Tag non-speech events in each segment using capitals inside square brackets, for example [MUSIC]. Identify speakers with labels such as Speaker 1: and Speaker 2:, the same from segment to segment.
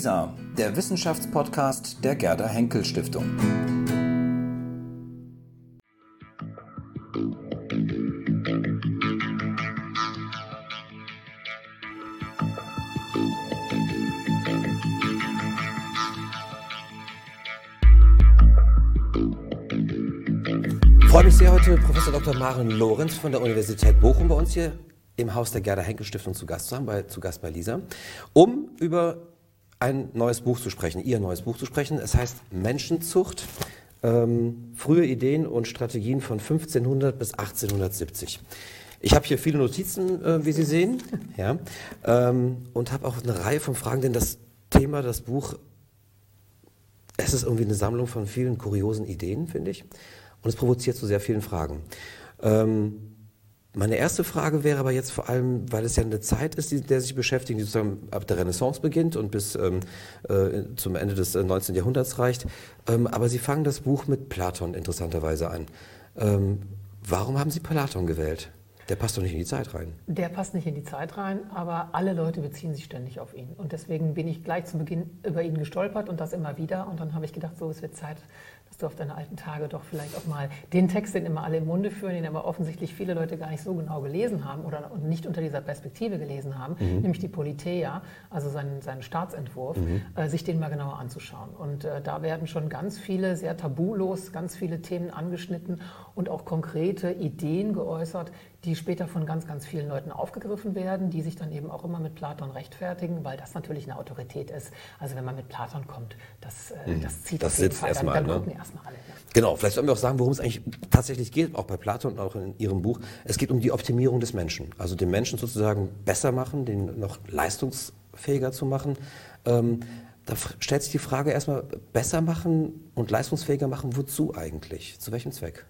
Speaker 1: LISA, der Wissenschaftspodcast der Gerda Henkel Stiftung.
Speaker 2: Freue mich sehr, heute Professor Dr. Maren Lorenz von der Universität Bochum bei uns hier im Haus der Gerda Henkel Stiftung zu Gast zu haben, bei, zu Gast bei Lisa, um über ein neues Buch zu sprechen, ihr neues Buch zu sprechen. Es heißt Menschenzucht, ähm, frühe Ideen und Strategien von 1500 bis 1870. Ich habe hier viele Notizen, äh, wie Sie sehen, [LAUGHS] ja, ähm, und habe auch eine Reihe von Fragen, denn das Thema, das Buch, es ist irgendwie eine Sammlung von vielen kuriosen Ideen, finde ich, und es provoziert zu sehr vielen Fragen. Ähm, meine erste Frage wäre aber jetzt vor allem, weil es ja eine Zeit ist, die, der sich beschäftigt, die sozusagen ab der Renaissance beginnt und bis ähm, äh, zum Ende des äh, 19. Jahrhunderts reicht. Ähm, aber Sie fangen das Buch mit Platon interessanterweise an. Ähm, warum haben Sie Platon gewählt? Der passt doch nicht in die Zeit rein.
Speaker 3: Der passt nicht in die Zeit rein, aber alle Leute beziehen sich ständig auf ihn. Und deswegen bin ich gleich zu Beginn über ihn gestolpert und das immer wieder. Und dann habe ich gedacht, so, es wird Zeit, du auf deine alten Tage doch vielleicht auch mal den Text, den immer alle im Munde führen, den aber offensichtlich viele Leute gar nicht so genau gelesen haben oder nicht unter dieser Perspektive gelesen haben, mhm. nämlich die Politeia, also seinen, seinen Staatsentwurf, mhm. äh, sich den mal genauer anzuschauen. Und äh, da werden schon ganz viele, sehr tabulos, ganz viele Themen angeschnitten und auch konkrete Ideen geäußert, die später von ganz, ganz vielen Leuten aufgegriffen werden, die sich dann eben auch immer mit Platon rechtfertigen, weil das natürlich eine Autorität ist. Also wenn man mit Platon kommt, das, äh, mhm. das zieht
Speaker 2: das auf jeden
Speaker 3: Fall.
Speaker 2: Erstmal,
Speaker 3: dann,
Speaker 2: dann
Speaker 3: ne? erstmal alle.
Speaker 2: Genau, vielleicht sollen wir auch sagen, worum es eigentlich tatsächlich geht, auch bei Platon und auch in Ihrem Buch. Es geht um die Optimierung des Menschen. Also den Menschen sozusagen besser machen, den noch leistungsfähiger zu machen. Ähm, da stellt sich die Frage erstmal, besser machen und leistungsfähiger machen, wozu eigentlich? Zu welchem Zweck?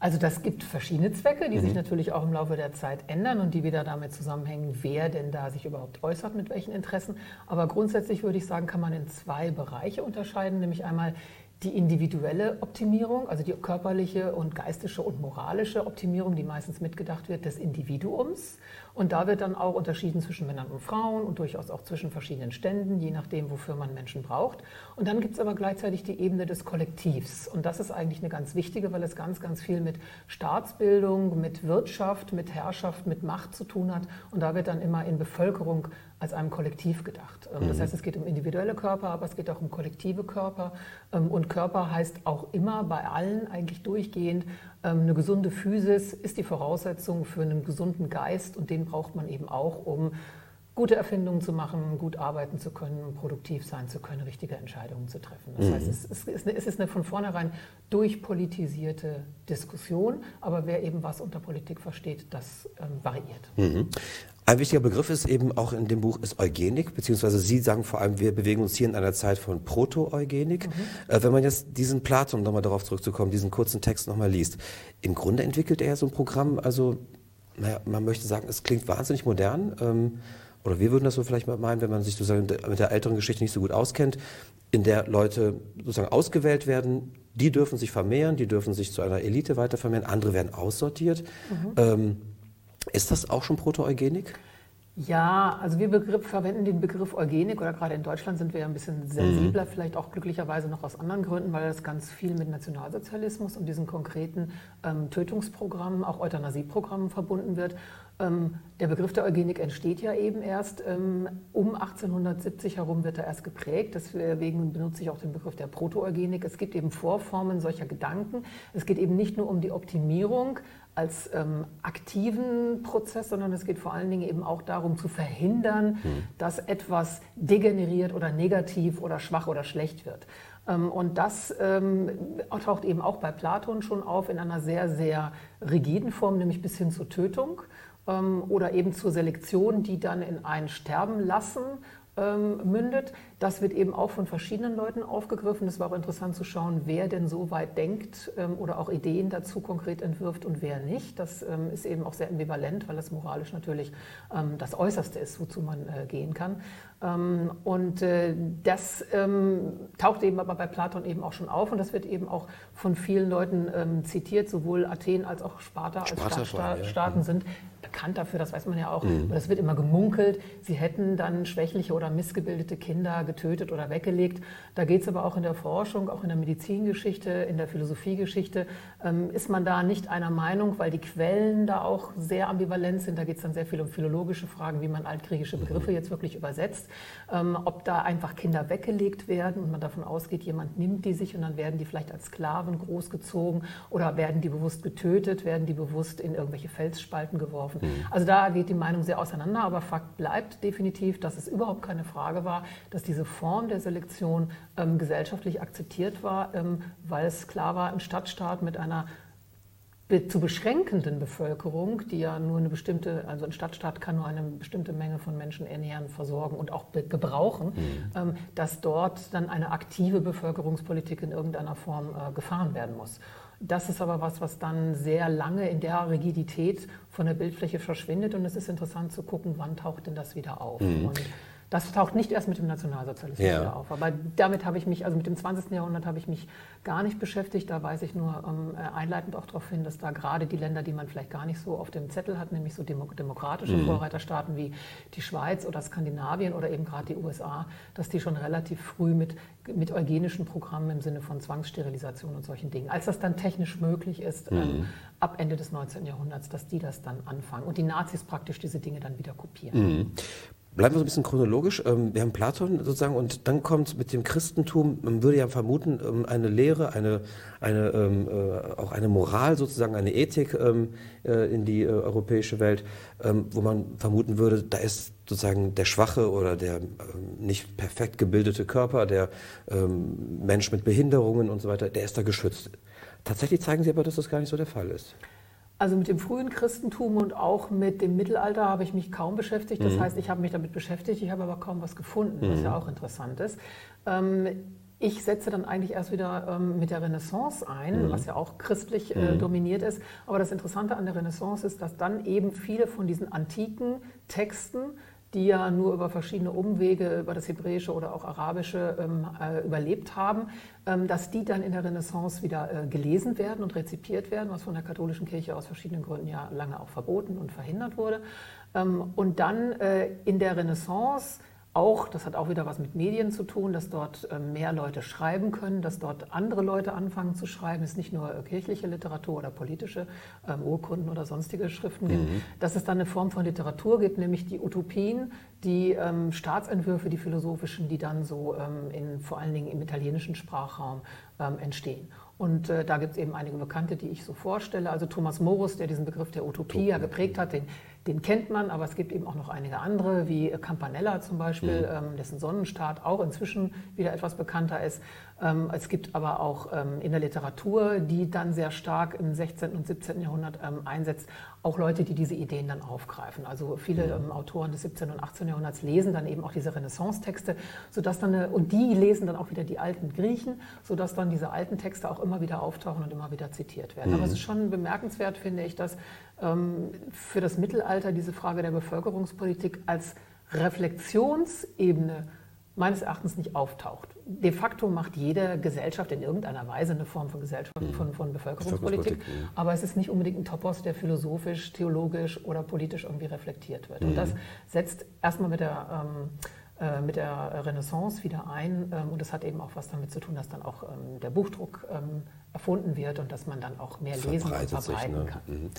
Speaker 3: Also das gibt verschiedene Zwecke, die mhm. sich natürlich auch im Laufe der Zeit ändern und die wieder damit zusammenhängen, wer denn da sich überhaupt äußert, mit welchen Interessen. Aber grundsätzlich würde ich sagen, kann man in zwei Bereiche unterscheiden, nämlich einmal die individuelle Optimierung, also die körperliche und geistige und moralische Optimierung, die meistens mitgedacht wird, des Individuums. Und da wird dann auch unterschieden zwischen Männern und Frauen und durchaus auch zwischen verschiedenen Ständen, je nachdem, wofür man Menschen braucht. Und dann gibt es aber gleichzeitig die Ebene des Kollektivs. Und das ist eigentlich eine ganz wichtige, weil es ganz, ganz viel mit Staatsbildung, mit Wirtschaft, mit Herrschaft, mit Macht zu tun hat. Und da wird dann immer in Bevölkerung als einem Kollektiv gedacht. Ähm, das mhm. heißt, es geht um individuelle Körper, aber es geht auch um kollektive Körper. Ähm, und Körper heißt auch immer bei allen eigentlich durchgehend, ähm, eine gesunde Physis ist die Voraussetzung für einen gesunden Geist und den braucht man eben auch, um gute Erfindungen zu machen, gut arbeiten zu können, produktiv sein zu können, richtige Entscheidungen zu treffen. Das mhm. heißt, es ist, eine, es ist eine von vornherein durchpolitisierte Diskussion, aber wer eben was unter Politik versteht, das ähm, variiert.
Speaker 2: Mhm. Ein wichtiger Begriff ist eben auch in dem Buch ist Eugenik, beziehungsweise Sie sagen vor allem, wir bewegen uns hier in einer Zeit von Proto-Eugenik. Mhm. Äh, wenn man jetzt diesen Platon, nochmal darauf zurückzukommen, diesen kurzen Text nochmal liest, im Grunde entwickelt er ja so ein Programm, also naja, man möchte sagen, es klingt wahnsinnig modern. Ähm, oder wir würden das so vielleicht mal meinen, wenn man sich sozusagen mit der älteren Geschichte nicht so gut auskennt, in der Leute sozusagen ausgewählt werden, die dürfen sich vermehren, die dürfen sich zu einer Elite weiter vermehren, andere werden aussortiert. Mhm. Ähm, ist das auch schon Proto-Eugenik?
Speaker 3: Ja, also wir Begriff, verwenden den Begriff Eugenik oder gerade in Deutschland sind wir ja ein bisschen sensibler, mhm. vielleicht auch glücklicherweise noch aus anderen Gründen, weil das ganz viel mit Nationalsozialismus und diesen konkreten ähm, Tötungsprogrammen, auch Euthanasieprogrammen verbunden wird. Ähm, der Begriff der Eugenik entsteht ja eben erst ähm, um 1870 herum wird er erst geprägt. Deswegen benutze ich auch den Begriff der Proto-Eugenik. Es gibt eben Vorformen solcher Gedanken. Es geht eben nicht nur um die Optimierung als ähm, aktiven Prozess, sondern es geht vor allen Dingen eben auch darum zu verhindern, mhm. dass etwas degeneriert oder negativ oder schwach oder schlecht wird. Ähm, und das ähm, taucht eben auch bei Platon schon auf in einer sehr, sehr rigiden Form, nämlich bis hin zur Tötung ähm, oder eben zur Selektion, die dann in ein Sterben lassen ähm, mündet. Das wird eben auch von verschiedenen Leuten aufgegriffen. Es war auch interessant zu schauen, wer denn so weit denkt ähm, oder auch Ideen dazu konkret entwirft und wer nicht. Das ähm, ist eben auch sehr ambivalent, weil es moralisch natürlich ähm, das Äußerste ist, wozu man äh, gehen kann. Ähm, und äh, das ähm, taucht eben aber bei Platon eben auch schon auf und das wird eben auch von vielen Leuten ähm, zitiert, sowohl Athen als auch Sparta als
Speaker 2: Sparta
Speaker 3: Stadtstaaten
Speaker 2: ja.
Speaker 3: Staaten sind bekannt dafür, das weiß man ja auch.
Speaker 2: Mhm.
Speaker 3: Aber das wird immer gemunkelt, sie hätten dann schwächliche oder missgebildete Kinder getötet oder weggelegt. Da geht es aber auch in der Forschung, auch in der Medizingeschichte, in der Philosophiegeschichte, ist man da nicht einer Meinung, weil die Quellen da auch sehr ambivalent sind. Da geht es dann sehr viel um philologische Fragen, wie man altgriechische
Speaker 2: Mhm.
Speaker 3: Begriffe jetzt wirklich übersetzt. Ähm, ob da einfach Kinder weggelegt werden und man davon ausgeht, jemand nimmt die sich und dann werden die vielleicht als Sklaven großgezogen oder werden die bewusst getötet, werden die bewusst in irgendwelche Felsspalten geworfen. Also da geht die Meinung sehr auseinander, aber Fakt bleibt definitiv, dass es überhaupt keine Frage war, dass diese Form der Selektion ähm, gesellschaftlich akzeptiert war, ähm, weil es klar war, ein Stadtstaat mit einer zu beschränkenden Bevölkerung, die ja nur eine bestimmte, also ein Stadtstaat kann nur eine bestimmte Menge von Menschen ernähren, versorgen und auch gebrauchen, ähm, dass dort dann eine aktive Bevölkerungspolitik in irgendeiner Form äh, gefahren werden muss. Das ist aber was, was dann sehr lange in der Rigidität von der Bildfläche verschwindet und es ist interessant zu gucken, wann taucht denn das wieder auf. Und das taucht nicht erst mit dem Nationalsozialismus
Speaker 2: Ja.
Speaker 3: wieder auf. Aber damit habe ich mich, also mit dem 20. Jahrhundert habe ich mich gar nicht beschäftigt. Da weise ich nur ähm, äh, einleitend auch darauf hin, dass da gerade die Länder, die man vielleicht gar nicht so auf dem Zettel hat, nämlich so demo demokratische Vorreiterstaaten wie die Schweiz oder Skandinavien oder eben gerade die USA, dass die schon relativ früh mit, mit eugenischen Programmen im Sinne von Zwangssterilisation und solchen Dingen, als das dann technisch möglich ist, ähm, ab Ende des 19. Jahrhunderts, dass die das dann anfangen und die Nazis praktisch diese Dinge dann wieder kopieren.
Speaker 2: Bleiben wir so ein bisschen chronologisch. Ähm, Wir haben Platon sozusagen und dann kommt mit dem Christentum, man würde ja vermuten, ähm, eine Lehre, eine, eine, ähm, äh, auch eine Moral sozusagen, eine Ethik äh, in die äh, europäische Welt, wo man vermuten würde, da ist sozusagen der schwache oder der nicht perfekt gebildete Körper, der Mensch mit Behinderungen und so weiter, der ist da geschützt. Tatsächlich zeigen Sie aber, dass das gar nicht so der Fall ist.
Speaker 3: Also mit dem frühen Christentum und auch mit dem Mittelalter habe ich mich kaum beschäftigt. Das heißt, ich habe mich damit beschäftigt, ich habe aber kaum was gefunden, was ja auch interessant ist. Ähm, ich setze dann eigentlich erst wieder ähm, mit der Renaissance ein, was ja auch christlich äh, dominiert ist. Aber das Interessante an der Renaissance ist, dass dann eben viele von diesen antiken Texten, die ja nur über verschiedene Umwege, über das Hebräische oder auch Arabische ähm, äh, überlebt haben, ähm, dass die dann in der Renaissance wieder äh, gelesen werden und rezipiert werden, was von der katholischen Kirche aus verschiedenen Gründen ja lange auch verboten und verhindert wurde. Ähm, und dann äh, in der Renaissance auch, das hat auch wieder was mit Medien zu tun, dass dort ähm, mehr Leute schreiben können, dass dort andere Leute anfangen zu schreiben. Es ist nicht nur äh, kirchliche Literatur oder politische ähm, Urkunden oder sonstige Schriften gibt. Dass es dann eine Form von Literatur gibt, nämlich die Utopien, die ähm, Staatsentwürfe, die philosophischen, die dann so ähm, in, vor allen Dingen im italienischen Sprachraum ähm, entstehen. Und äh, da gibt es eben einige Bekannte, die ich so vorstelle. Also Thomas Morus, der diesen Begriff der Utopie ja geprägt hat, den, den kennt man, aber es gibt eben auch noch einige andere, wie Campanella zum Beispiel, ähm, dessen Sonnenstaat auch inzwischen wieder etwas bekannter ist. Ähm, es gibt aber auch ähm, in der Literatur, die dann sehr stark im 16. und 17. Jahrhundert ähm, einsetzt, auch Leute, die diese Ideen dann aufgreifen. Also viele ähm, Autoren des 17. und 18. Jahrhunderts lesen dann eben auch diese Renaissance-Texte, sodass dann eine, und die lesen dann auch wieder die alten Griechen, sodass dann diese alten Texte auch immer wieder auftauchen und immer wieder zitiert werden. Aber es ist schon bemerkenswert, finde ich, dass für das Mittelalter diese Frage der Bevölkerungspolitik als Reflexionsebene meines Erachtens nicht auftaucht. De facto macht jede Gesellschaft in irgendeiner Weise eine Form von Gesellschaft, von, von Bevölkerungspolitik,
Speaker 2: Bevölkerungspolitik, mhm.
Speaker 3: aber es ist nicht unbedingt ein Topos, der philosophisch, theologisch oder politisch irgendwie reflektiert wird. Und das setzt erstmal mit der, ähm, äh, mit der Renaissance wieder ein ähm, und das hat eben auch was damit zu tun, dass dann auch ähm, der Buchdruck ähm, erfunden wird und dass man dann auch mehr lesen und
Speaker 2: verbreitet sich,
Speaker 3: verbreiten
Speaker 2: ne?
Speaker 3: kann.
Speaker 2: Mhm.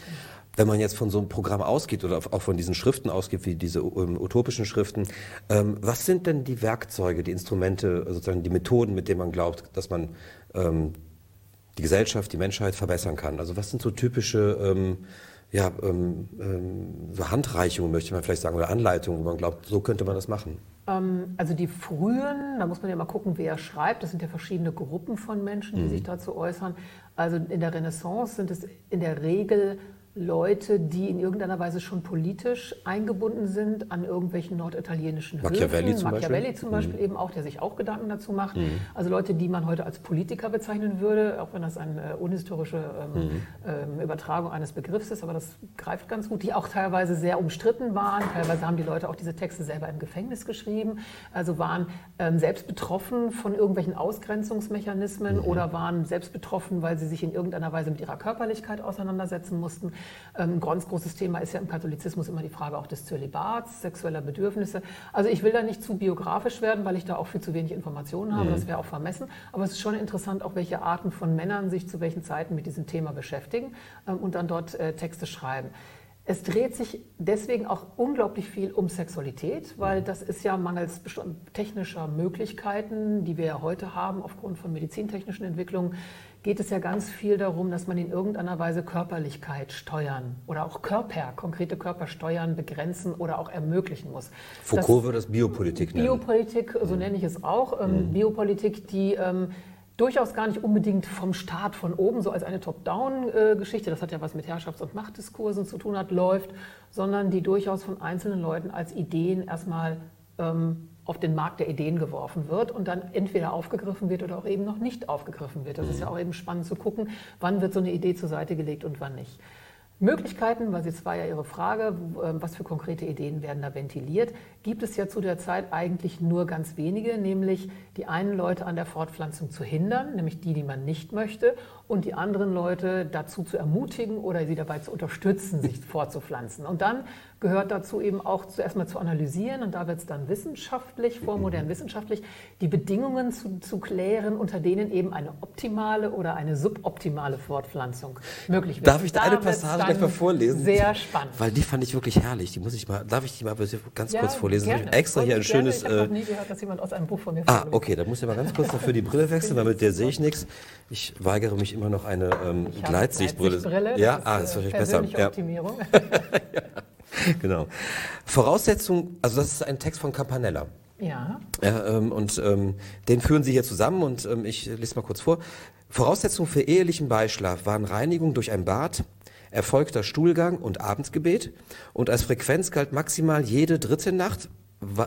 Speaker 2: Wenn man jetzt von so einem Programm ausgeht oder auch von diesen Schriften ausgeht, wie diese utopischen Schriften, was sind denn die Werkzeuge, die Instrumente, sozusagen die Methoden, mit denen man glaubt, dass man die Gesellschaft, die Menschheit verbessern kann? Also was sind so typische ja, ähm, ähm, so Handreichungen, möchte man vielleicht sagen, oder Anleitungen, wo man glaubt, so könnte man das machen?
Speaker 3: Ähm, Also die frühen, da muss man ja mal gucken, wer schreibt. Das sind ja verschiedene Gruppen von Menschen, die sich dazu äußern. Also in der Renaissance sind es in der Regel Leute, die in irgendeiner Weise schon politisch eingebunden sind an irgendwelchen norditalienischen
Speaker 2: Machiavelli
Speaker 3: Höfen.
Speaker 2: zum
Speaker 3: Machiavelli
Speaker 2: Beispiel?
Speaker 3: zum Beispiel eben auch, der sich auch Gedanken dazu macht. Also Leute, die man heute als Politiker bezeichnen würde, auch wenn das eine unhistorische ähm, ähm, Übertragung eines Begriffs ist, aber das greift ganz gut, die auch teilweise sehr umstritten waren. Teilweise haben die Leute auch diese Texte selber im Gefängnis geschrieben, also waren ähm, selbst betroffen von irgendwelchen Ausgrenzungsmechanismen oder waren selbst betroffen, weil sie sich in irgendeiner Weise mit ihrer Körperlichkeit auseinandersetzen mussten. Ähm, Ein ganz großes Thema ist ja im Katholizismus immer die Frage auch des Zölibats, sexueller Bedürfnisse. Also ich will da nicht zu biografisch werden, weil ich da auch viel zu wenig Informationen habe, das wäre auch vermessen. Aber es ist schon interessant, auch welche Arten von Männern sich zu welchen Zeiten mit diesem Thema beschäftigen ähm, und dann dort äh, Texte schreiben. Es dreht sich deswegen auch unglaublich viel um Sexualität, weil das ist ja mangels technischer Möglichkeiten, die wir ja heute haben aufgrund von medizintechnischen Entwicklungen, geht es ja ganz viel darum, dass man in irgendeiner Weise Körperlichkeit steuern oder auch Körper, konkrete Körper steuern, begrenzen oder auch ermöglichen muss. Das-
Speaker 2: Foucault würde das Biopolitik nennen.
Speaker 3: Biopolitik, so nenne ich es auch. Ähm, Biopolitik, die ähm, durchaus gar nicht unbedingt vom Staat von oben, so als eine Top-Down-Geschichte, das hat ja was mit Herrschafts- und Machtdiskursen zu tun hat, läuft, sondern die durchaus von einzelnen Leuten als Ideen erstmal ähm, auf den Markt der Ideen geworfen wird und dann entweder aufgegriffen wird oder auch eben noch nicht aufgegriffen wird. Das ist ja auch eben spannend zu gucken, wann wird so eine Idee zur Seite gelegt und wann nicht. Möglichkeiten, weil es war ja Ihre Frage, ähm, was für konkrete Ideen werden da ventiliert, gibt es ja zu der Zeit eigentlich nur ganz wenige, nämlich die einen Leute an der Fortpflanzung zu hindern, nämlich die, die man nicht möchte, und die anderen Leute dazu zu ermutigen oder sie dabei zu unterstützen, sich [LAUGHS] fortzupflanzen. Und dann gehört dazu eben auch zuerst mal zu analysieren, und da wird es dann wissenschaftlich, vormodern wissenschaftlich, die Bedingungen zu, zu klären, unter denen eben eine optimale oder eine suboptimale Fortpflanzung möglich wird.
Speaker 2: Darf ich da eine Passage gleich mal vorlesen?
Speaker 3: Sehr spannend.
Speaker 2: Weil die fand ich wirklich herrlich. Die muss ich mal, darf ich die mal ganz kurz vorlesen?
Speaker 3: gerne.
Speaker 2: Ich habe extra hier ein
Speaker 3: Gerne.
Speaker 2: schönes.
Speaker 3: Ich habe
Speaker 2: Äh,
Speaker 3: noch nie gehört, dass jemand aus einem Buch von mir
Speaker 2: ah, okay, da muss ich mal ganz kurz dafür die Brille wechseln, weil mit der sehe ich nichts. Ich weigere mich immer noch eine ähm, Gleitsichtbrille.
Speaker 3: Gleitsichtbrille,
Speaker 2: ja,
Speaker 3: das
Speaker 2: ah,
Speaker 3: ist,
Speaker 2: das ist
Speaker 3: äh,
Speaker 2: wahrscheinlich besser. Ja.
Speaker 3: Optimierung. [LAUGHS]
Speaker 2: Genau. Voraussetzung, also das ist ein Text von Campanella.
Speaker 3: ja.
Speaker 2: Ja, ähm, und ähm, den führen Sie hier zusammen und ähm, ich lese mal kurz vor. Voraussetzung für ehelichen Beischlaf waren Reinigung durch ein Bad, erfolgter Stuhlgang und Abendgebet und als Frequenz galt maximal jede dritte Nacht.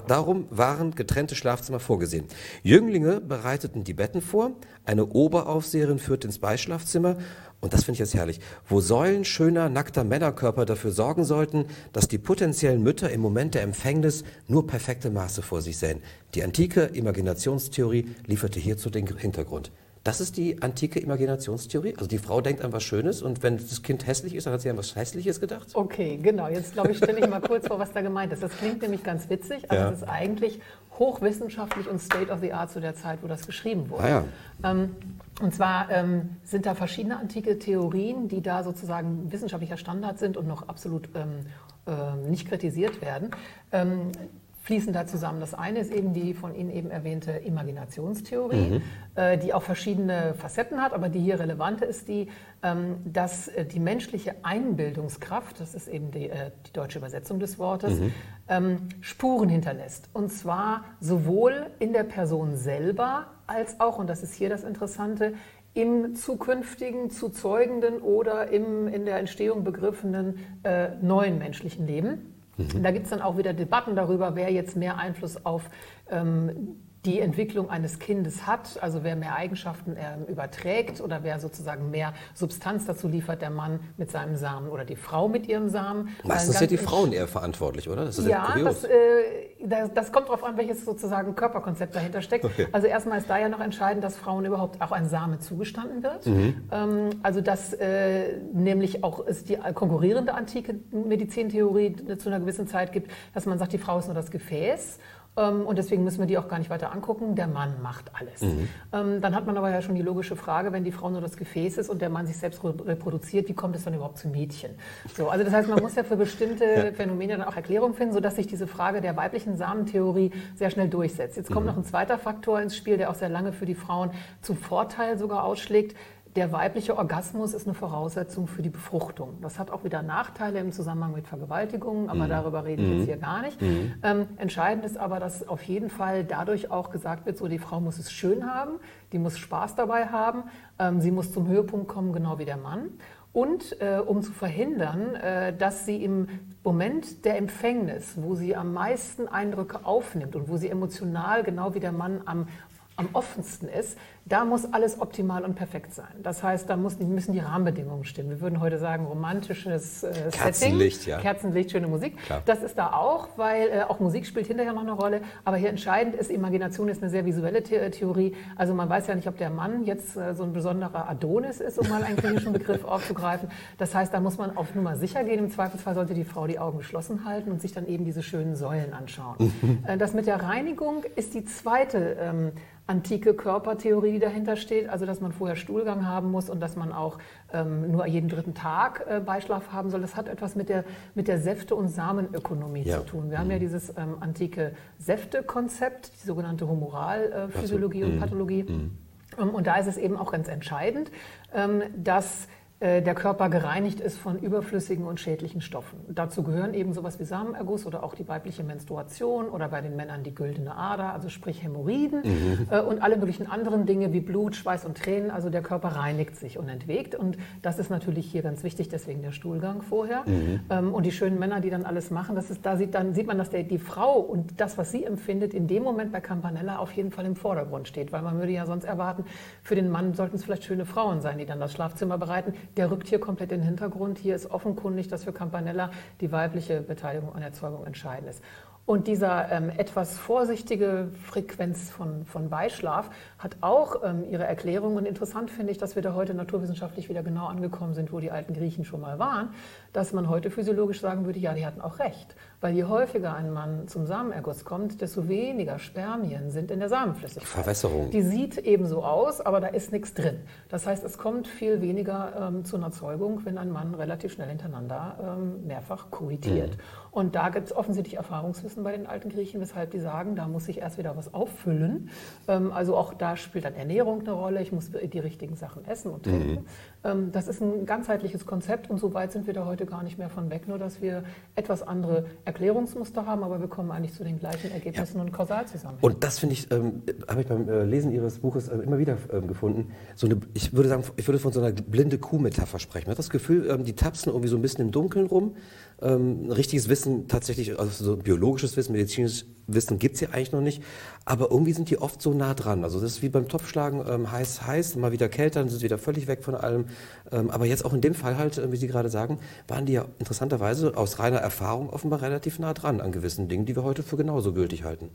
Speaker 2: Darum waren getrennte Schlafzimmer vorgesehen. Jünglinge bereiteten die Betten vor, eine Oberaufseherin führte ins Beischlafzimmer und das finde ich jetzt herrlich, wo Säulen schöner, nackter Männerkörper dafür sorgen sollten, dass die potenziellen Mütter im Moment der Empfängnis nur perfekte Maße vor sich sähen. Die antike Imaginationstheorie lieferte hierzu den Hintergrund. Das ist die antike Imaginationstheorie. Also die Frau denkt an was Schönes und wenn das Kind hässlich ist, dann hat sie an was Hässliches gedacht.
Speaker 3: Okay, genau. Jetzt glaube ich, stelle ich mal kurz vor, was da gemeint ist. Das klingt nämlich ganz witzig, aber
Speaker 2: Ja.
Speaker 3: es ist eigentlich hochwissenschaftlich und State of the Art zu der Zeit, wo das geschrieben wurde.
Speaker 2: Ah ja.
Speaker 3: Ähm, und zwar ähm, sind da verschiedene antike Theorien, die da sozusagen wissenschaftlicher Standard sind und noch absolut ähm, ähm, nicht kritisiert werden. Fließen da zusammen. Das eine ist eben die von Ihnen eben erwähnte Imaginationstheorie, äh, die auch verschiedene Facetten hat, aber die hier relevante ist die, ähm, dass äh, die menschliche Einbildungskraft, das ist eben die, äh, die deutsche Übersetzung des Wortes, ähm, Spuren hinterlässt. Und zwar sowohl in der Person selber als auch, und das ist hier das Interessante, im zukünftigen, zu zeugenden oder im in der Entstehung begriffenen äh, neuen menschlichen Leben. Da gibt es dann auch wieder Debatten darüber, wer jetzt mehr Einfluss auf ähm, die Entwicklung eines Kindes hat, also wer mehr Eigenschaften ähm, überträgt oder wer sozusagen mehr Substanz dazu liefert, der Mann mit seinem Samen oder die Frau mit ihrem Samen.
Speaker 2: Meistens sind die Frauen eher verantwortlich, oder? Das ist
Speaker 3: ja, das, äh, das, das kommt darauf an, welches sozusagen Körperkonzept dahinter steckt.
Speaker 2: Okay.
Speaker 3: Also erstmal ist da ja noch entscheidend, dass Frauen überhaupt auch ein Same zugestanden wird.
Speaker 2: Mhm.
Speaker 3: Ähm, also dass äh, nämlich auch es die konkurrierende antike Medizintheorie zu einer gewissen Zeit gibt, dass man sagt, die Frau ist nur das Gefäß. Ähm, Und deswegen müssen wir die auch gar nicht weiter angucken. Der Mann macht alles. Ähm, Dann hat man aber ja schon die logische Frage, wenn die Frau nur das Gefäß ist und der Mann sich selbst re- reproduziert, wie kommt es dann überhaupt zu Mädchen? So, also das heißt, man muss ja für bestimmte [LAUGHS] Phänomene dann auch Erklärungen finden, sodass sich diese Frage der weiblichen Samentheorie sehr schnell durchsetzt. Jetzt kommt noch ein zweiter Faktor ins Spiel, der auch sehr lange für die Frauen zum Vorteil sogar ausschlägt. Der weibliche Orgasmus ist eine Voraussetzung für die Befruchtung. Das hat auch wieder Nachteile im Zusammenhang mit Vergewaltigungen, aber darüber rede ich jetzt hier gar nicht. Ähm, entscheidend ist aber, dass auf jeden Fall dadurch auch gesagt wird, so die Frau muss es schön haben, die muss Spaß dabei haben, ähm, sie muss zum Höhepunkt kommen, genau wie der Mann. und äh, um zu verhindern, äh, dass sie im Moment der Empfängnis, wo sie am meisten Eindrücke aufnimmt und wo sie emotional genau wie der Mann am am offensten ist, da muss alles optimal und perfekt sein. Das heißt, da müssen die Rahmenbedingungen stimmen. Wir würden heute sagen, romantisches äh,
Speaker 2: Kerzenlicht,
Speaker 3: Setting,
Speaker 2: ja.
Speaker 3: Kerzenlicht, schöne Musik.
Speaker 2: Klar.
Speaker 3: Das ist da auch, weil äh, auch Musik spielt hinterher noch eine Rolle. Aber hier entscheidend ist, Imagination ist eine sehr visuelle The Theorie. Also man weiß ja nicht, ob der Mann jetzt äh, so ein besonderer Adonis ist, um mal einen griechischen Begriff [LAUGHS] aufzugreifen. Das heißt, da muss man auf Nummer sicher gehen. Im Zweifelsfall sollte die Frau die Augen geschlossen halten und sich dann eben diese schönen Säulen anschauen. [LAUGHS] Äh, das mit der Reinigung ist die zweite ähm, antike Körpertheorie, die dahinter steht, also dass man vorher Stuhlgang haben muss und dass man auch ähm, nur jeden dritten Tag äh, Beischlaf haben soll. Das hat etwas mit der, mit der Säfte- und Samenökonomie
Speaker 2: Ja.
Speaker 3: zu tun. Wir haben ja dieses ähm, antike Säfte-Konzept, die sogenannte Humoralphysiologie
Speaker 2: Also,
Speaker 3: und Pathologie. Ähm, Und da ist es eben auch ganz entscheidend, ähm, dass äh, der Körper gereinigt ist von überflüssigen und schädlichen Stoffen. Dazu gehören eben sowas wie Samenerguss oder auch die weibliche Menstruation oder bei den Männern die güldene Ader, also sprich Hämorrhoiden äh, und alle möglichen anderen Dinge wie Blut, Schweiß und Tränen. Also der Körper reinigt sich und entwegt und das ist natürlich hier ganz wichtig, deswegen der Stuhlgang vorher. Ähm, Und die schönen Männer, die dann alles machen, das ist, da sieht, dann sieht man, dass der, die Frau und das, was sie empfindet, in dem Moment bei Campanella auf jeden Fall im Vordergrund steht, weil man würde ja sonst erwarten, für den Mann sollten es vielleicht schöne Frauen sein, die dann das Schlafzimmer bereiten. Der rückt hier komplett in den Hintergrund. Hier ist offenkundig, dass für Campanella die weibliche Beteiligung an Erzeugung entscheidend ist. Und dieser ähm, etwas vorsichtige Frequenz von, von Beischlaf hat auch ähm, ihre Erklärung. Und interessant finde ich, dass wir da heute naturwissenschaftlich wieder genau angekommen sind, wo die alten Griechen schon mal waren, dass man heute physiologisch sagen würde, ja, die hatten auch recht. Weil je häufiger ein Mann zum Samenerguss kommt, desto weniger Spermien sind in der Samenflüssigkeit.
Speaker 2: Verwässerung.
Speaker 3: Die sieht ebenso aus, aber da ist nichts drin. Das heißt, es kommt viel weniger ähm, zu einer Zeugung, wenn ein Mann relativ schnell hintereinander ähm, mehrfach koitiert. Und da gibt es offensichtlich Erfahrungswissen bei den alten Griechen, weshalb die sagen, da muss ich erst wieder was auffüllen. Ähm, also auch da spielt dann Ernährung eine Rolle. Ich muss die richtigen Sachen essen und trinken. Ähm, das ist ein ganzheitliches Konzept und so weit sind wir da heute gar nicht mehr von weg, nur dass wir etwas andere Erklärungsmuster haben, aber wir kommen eigentlich zu den gleichen Ergebnissen und Kausalzusammenhängen.
Speaker 2: Und das finde ich, ähm, habe ich beim äh, Lesen Ihres Buches äh, immer wieder ähm, gefunden. So eine, ich würde sagen, ich würde von so einer blinde Kuh-Metapher sprechen. Man hat das Gefühl, ähm, die tapsen irgendwie so ein bisschen im Dunkeln rum. Ähm, richtiges Wissen tatsächlich, also so biologisches Wissen, medizinisches Wissen gibt's ja eigentlich noch nicht. Aber irgendwie sind die oft so nah dran. Also das ist wie beim Topfschlagen, ähm, heiß, heiß, mal wieder kälter, dann sind sie wieder völlig weg von allem. Ähm, aber jetzt auch in dem Fall halt, äh, wie Sie gerade sagen, waren die ja interessanterweise aus reiner Erfahrung offenbar relativ nah dran an gewissen Dingen, die wir heute für genauso gültig halten.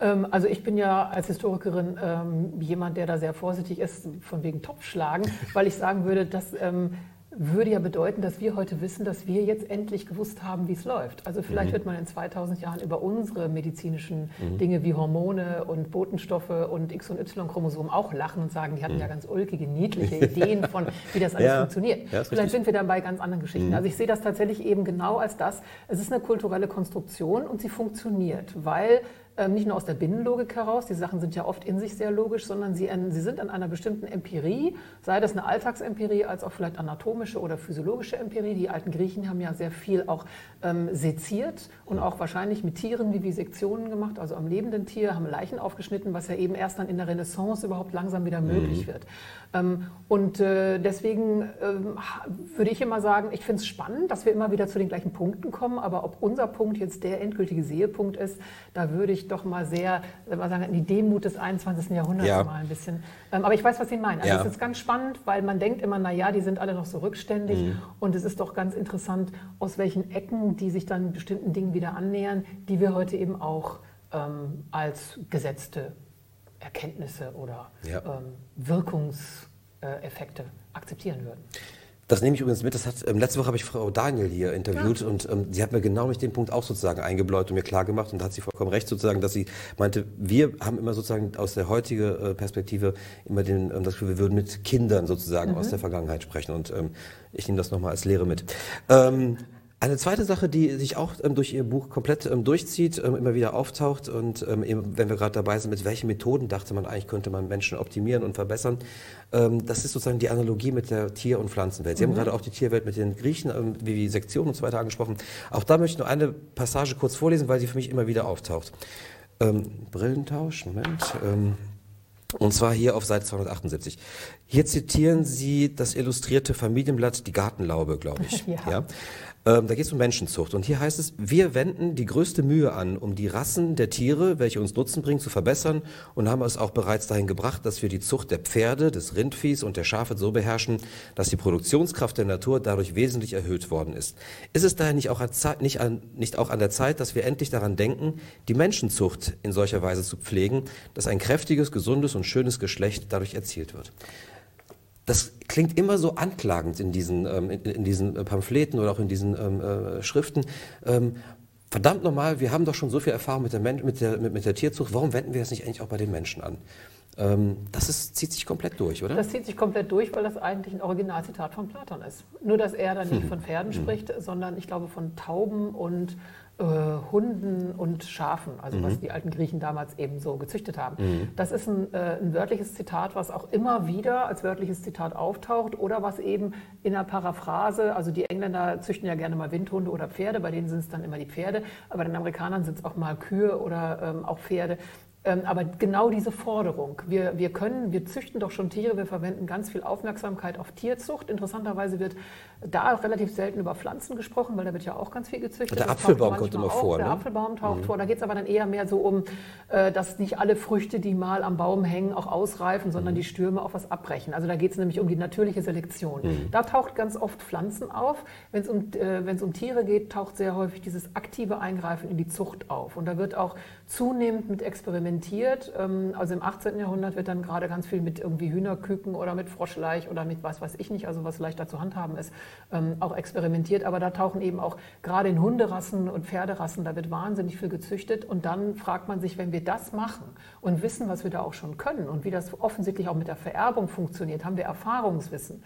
Speaker 3: Ähm, Also ich bin ja als Historikerin ähm, jemand, der da sehr vorsichtig ist, von wegen Topfschlagen, [LAUGHS] weil ich sagen würde, dass ähm, würde ja bedeuten, dass wir heute wissen, dass wir jetzt endlich gewusst haben, wie es läuft. Also vielleicht wird man in 2000 Jahren über unsere medizinischen Dinge wie Hormone und Botenstoffe und X- und Y-Chromosomen auch lachen und sagen, die hatten ja ganz ulkige, niedliche [LAUGHS] Ideen von, wie das alles
Speaker 2: Ja.
Speaker 3: funktioniert.
Speaker 2: Ja,
Speaker 3: vielleicht
Speaker 2: richtig.
Speaker 3: sind wir dann bei ganz anderen Geschichten. Also ich sehe das tatsächlich eben genau als das. Es ist eine kulturelle Konstruktion und sie funktioniert, weil ähm, nicht nur aus der Binnenlogik heraus, die Sachen sind ja oft in sich sehr logisch, sondern sie, sie sind an einer bestimmten Empirie, sei das eine Alltagsempirie als auch vielleicht anatomische oder physiologische Empirie. Die alten Griechen haben ja sehr viel auch ähm, seziert und auch wahrscheinlich mit Tieren wie Visektionen gemacht, also am lebenden Tier, haben Leichen aufgeschnitten, was ja eben erst dann in der Renaissance überhaupt langsam wieder möglich wird. Ähm, und äh, deswegen ähm, würde ich immer sagen, ich finde es spannend, dass wir immer wieder zu den gleichen Punkten kommen, aber ob unser Punkt jetzt der endgültige Sehepunkt ist, da würde ich doch mal sehr, äh, mal sagen, die Demut des 21. Jahrhunderts
Speaker 2: Ja.
Speaker 3: mal ein bisschen. Ähm, aber ich weiß, was Sie meinen. Also
Speaker 2: Ja.
Speaker 3: es ist ganz spannend, weil man denkt immer, na ja, die sind alle noch so rückständig
Speaker 2: Mhm.
Speaker 3: und es ist doch ganz interessant, aus welchen Ecken die sich dann bestimmten Dingen wieder annähern, die wir heute eben auch ähm, als gesetzte Erkenntnisse oder
Speaker 2: Ja.
Speaker 3: ähm, Wirkungseffekte akzeptieren würden.
Speaker 2: Das nehme ich übrigens mit. Das hat, ähm, letzte Woche habe ich Frau Daniel hier interviewt und ähm, sie hat mir genau mit dem Punkt auch sozusagen eingebläut und mir klar gemacht und da hat sie vollkommen recht sozusagen, dass sie meinte, wir haben immer sozusagen aus der heutigen äh, Perspektive immer den, ähm, das Gefühl, wir würden mit Kindern sozusagen aus der Vergangenheit sprechen und ähm, ich nehme das nochmal als Lehre mit. Ähm, eine zweite Sache, die sich auch ähm, durch Ihr Buch komplett ähm, durchzieht, ähm, immer wieder auftaucht und ähm, eben, wenn wir gerade dabei sind, mit welchen Methoden dachte man eigentlich, könnte man Menschen optimieren und verbessern, ähm, das ist sozusagen die Analogie mit der Tier- und Pflanzenwelt. Sie haben gerade auch die Tierwelt mit den Griechen, ähm, wie die Sektion und so weiter angesprochen. Auch da möchte ich nur eine Passage kurz vorlesen, weil sie für mich immer wieder auftaucht. Ähm, Brillentausch, Moment. Und zwar hier auf Seite 278. Hier zitieren Sie das illustrierte Familienblatt Die Gartenlaube, glaube ich. [LAUGHS] ja. ja. Ähm, da geht es um Menschenzucht. Und hier heißt es, wir wenden die größte Mühe an, um die Rassen der Tiere, welche uns Nutzen bringen, zu verbessern und haben es auch bereits dahin gebracht, dass wir die Zucht der Pferde, des Rindviehs und der Schafe so beherrschen, dass die Produktionskraft der Natur dadurch wesentlich erhöht worden ist. Ist es daher nicht auch, Zeit, nicht, an, nicht auch an der Zeit, dass wir endlich daran denken, die Menschenzucht in solcher Weise zu pflegen, dass ein kräftiges, gesundes und schönes Geschlecht dadurch erzielt wird? Das klingt immer so anklagend in diesen, ähm, in, in, diesen äh, Pamphleten oder auch in diesen ähm, äh, Schriften. Ähm, verdammt nochmal, wir haben doch schon so viel Erfahrung mit der, mit, der, mit, mit der Tierzucht, warum wenden wir das nicht eigentlich auch bei den Menschen an? Ähm, das ist, zieht sich komplett durch, oder?
Speaker 3: Das zieht sich komplett durch, weil das eigentlich ein Originalzitat von Platon ist. Nur, dass er dann nicht hm. von Pferden hm. spricht, sondern ich glaube von Tauben und äh, Hunden und Schafen, also mhm. was die alten Griechen damals eben so gezüchtet haben. Mhm. Das ist ein, äh, ein, wörtliches Zitat, was auch immer wieder als wörtliches Zitat auftaucht oder was eben in einer Paraphrase, also die Engländer züchten ja gerne mal Windhunde oder Pferde, bei denen sind es dann immer die Pferde, aber bei den Amerikanern sind es auch mal Kühe oder ähm, auch Pferde. Ähm, aber genau diese Forderung, wir, wir können, wir züchten doch schon Tiere, wir verwenden ganz viel Aufmerksamkeit auf Tierzucht. Interessanterweise wird da relativ selten über Pflanzen gesprochen, weil da wird ja auch ganz viel gezüchtet.
Speaker 2: Der Apfelbaum kommt immer
Speaker 3: auch.
Speaker 2: vor.
Speaker 3: Der
Speaker 2: ne?
Speaker 3: Apfelbaum taucht mhm. vor. Da geht es aber dann eher mehr so um, äh, dass nicht alle Früchte, die mal am Baum hängen, auch ausreifen, sondern mhm. die Stürme auch was abbrechen. Also da geht es nämlich um die natürliche Selektion. Mhm. Da taucht ganz oft Pflanzen auf. Wenn es um, äh, um Tiere geht, taucht sehr häufig dieses aktive Eingreifen in die Zucht auf. Und da wird auch zunehmend mit experimentiert. Ähm, also im 18. Jahrhundert wird dann gerade ganz viel mit irgendwie Hühnerküken oder mit Froschleich oder mit was weiß ich nicht, also was leichter zu handhaben ist, ähm, auch experimentiert. Aber da tauchen eben auch gerade in Hunderassen und Pferderassen, da wird wahnsinnig viel gezüchtet. Und dann fragt man sich, wenn wir das machen und wissen, was wir da auch schon können und wie das offensichtlich auch mit der Vererbung funktioniert, haben wir Erfahrungswissen.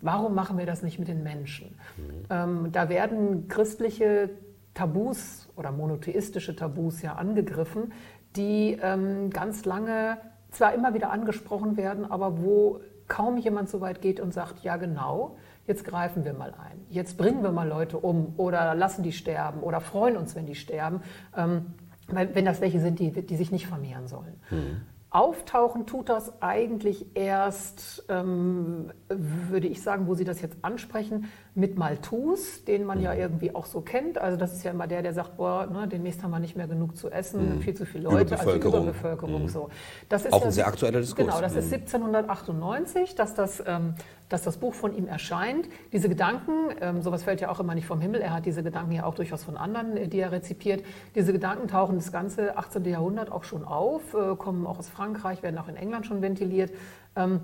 Speaker 3: Warum machen wir das nicht mit den Menschen? Mhm. Ähm, da werden christliche Tabus oder monotheistische Tabus ja angegriffen, die ähm, ganz lange zwar immer wieder angesprochen werden, aber wo kaum jemand so weit geht und sagt, ja genau, jetzt greifen wir mal ein, jetzt bringen wir mal Leute um oder lassen die sterben oder freuen uns, wenn die sterben, ähm, wenn das welche sind, die, die sich nicht vermehren sollen. Mhm. Auftauchen tut das eigentlich erst, ähm, würde ich sagen, wo Sie das jetzt ansprechen, mit Malthus, den man ja mhm. irgendwie auch so kennt. Also das ist ja immer der, der sagt, boah, ne, demnächst haben wir nicht mehr genug zu essen, mhm. viel zu viele Leute,
Speaker 2: also
Speaker 3: Überbevölkerung.
Speaker 2: Mhm.
Speaker 3: So.
Speaker 2: Das ist auch ja, ein sehr aktueller Diskurs.
Speaker 3: Genau, das ist 1798, mhm. dass das, ähm, dass das Buch von ihm erscheint. Diese Gedanken, ähm, sowas fällt ja auch immer nicht vom Himmel, er hat diese Gedanken ja auch durchaus von anderen, äh, die er rezipiert. Diese Gedanken tauchen das ganze 18. Jahrhundert auch schon auf, äh, kommen auch aus Frankreich, werden auch in England schon ventiliert. Ähm,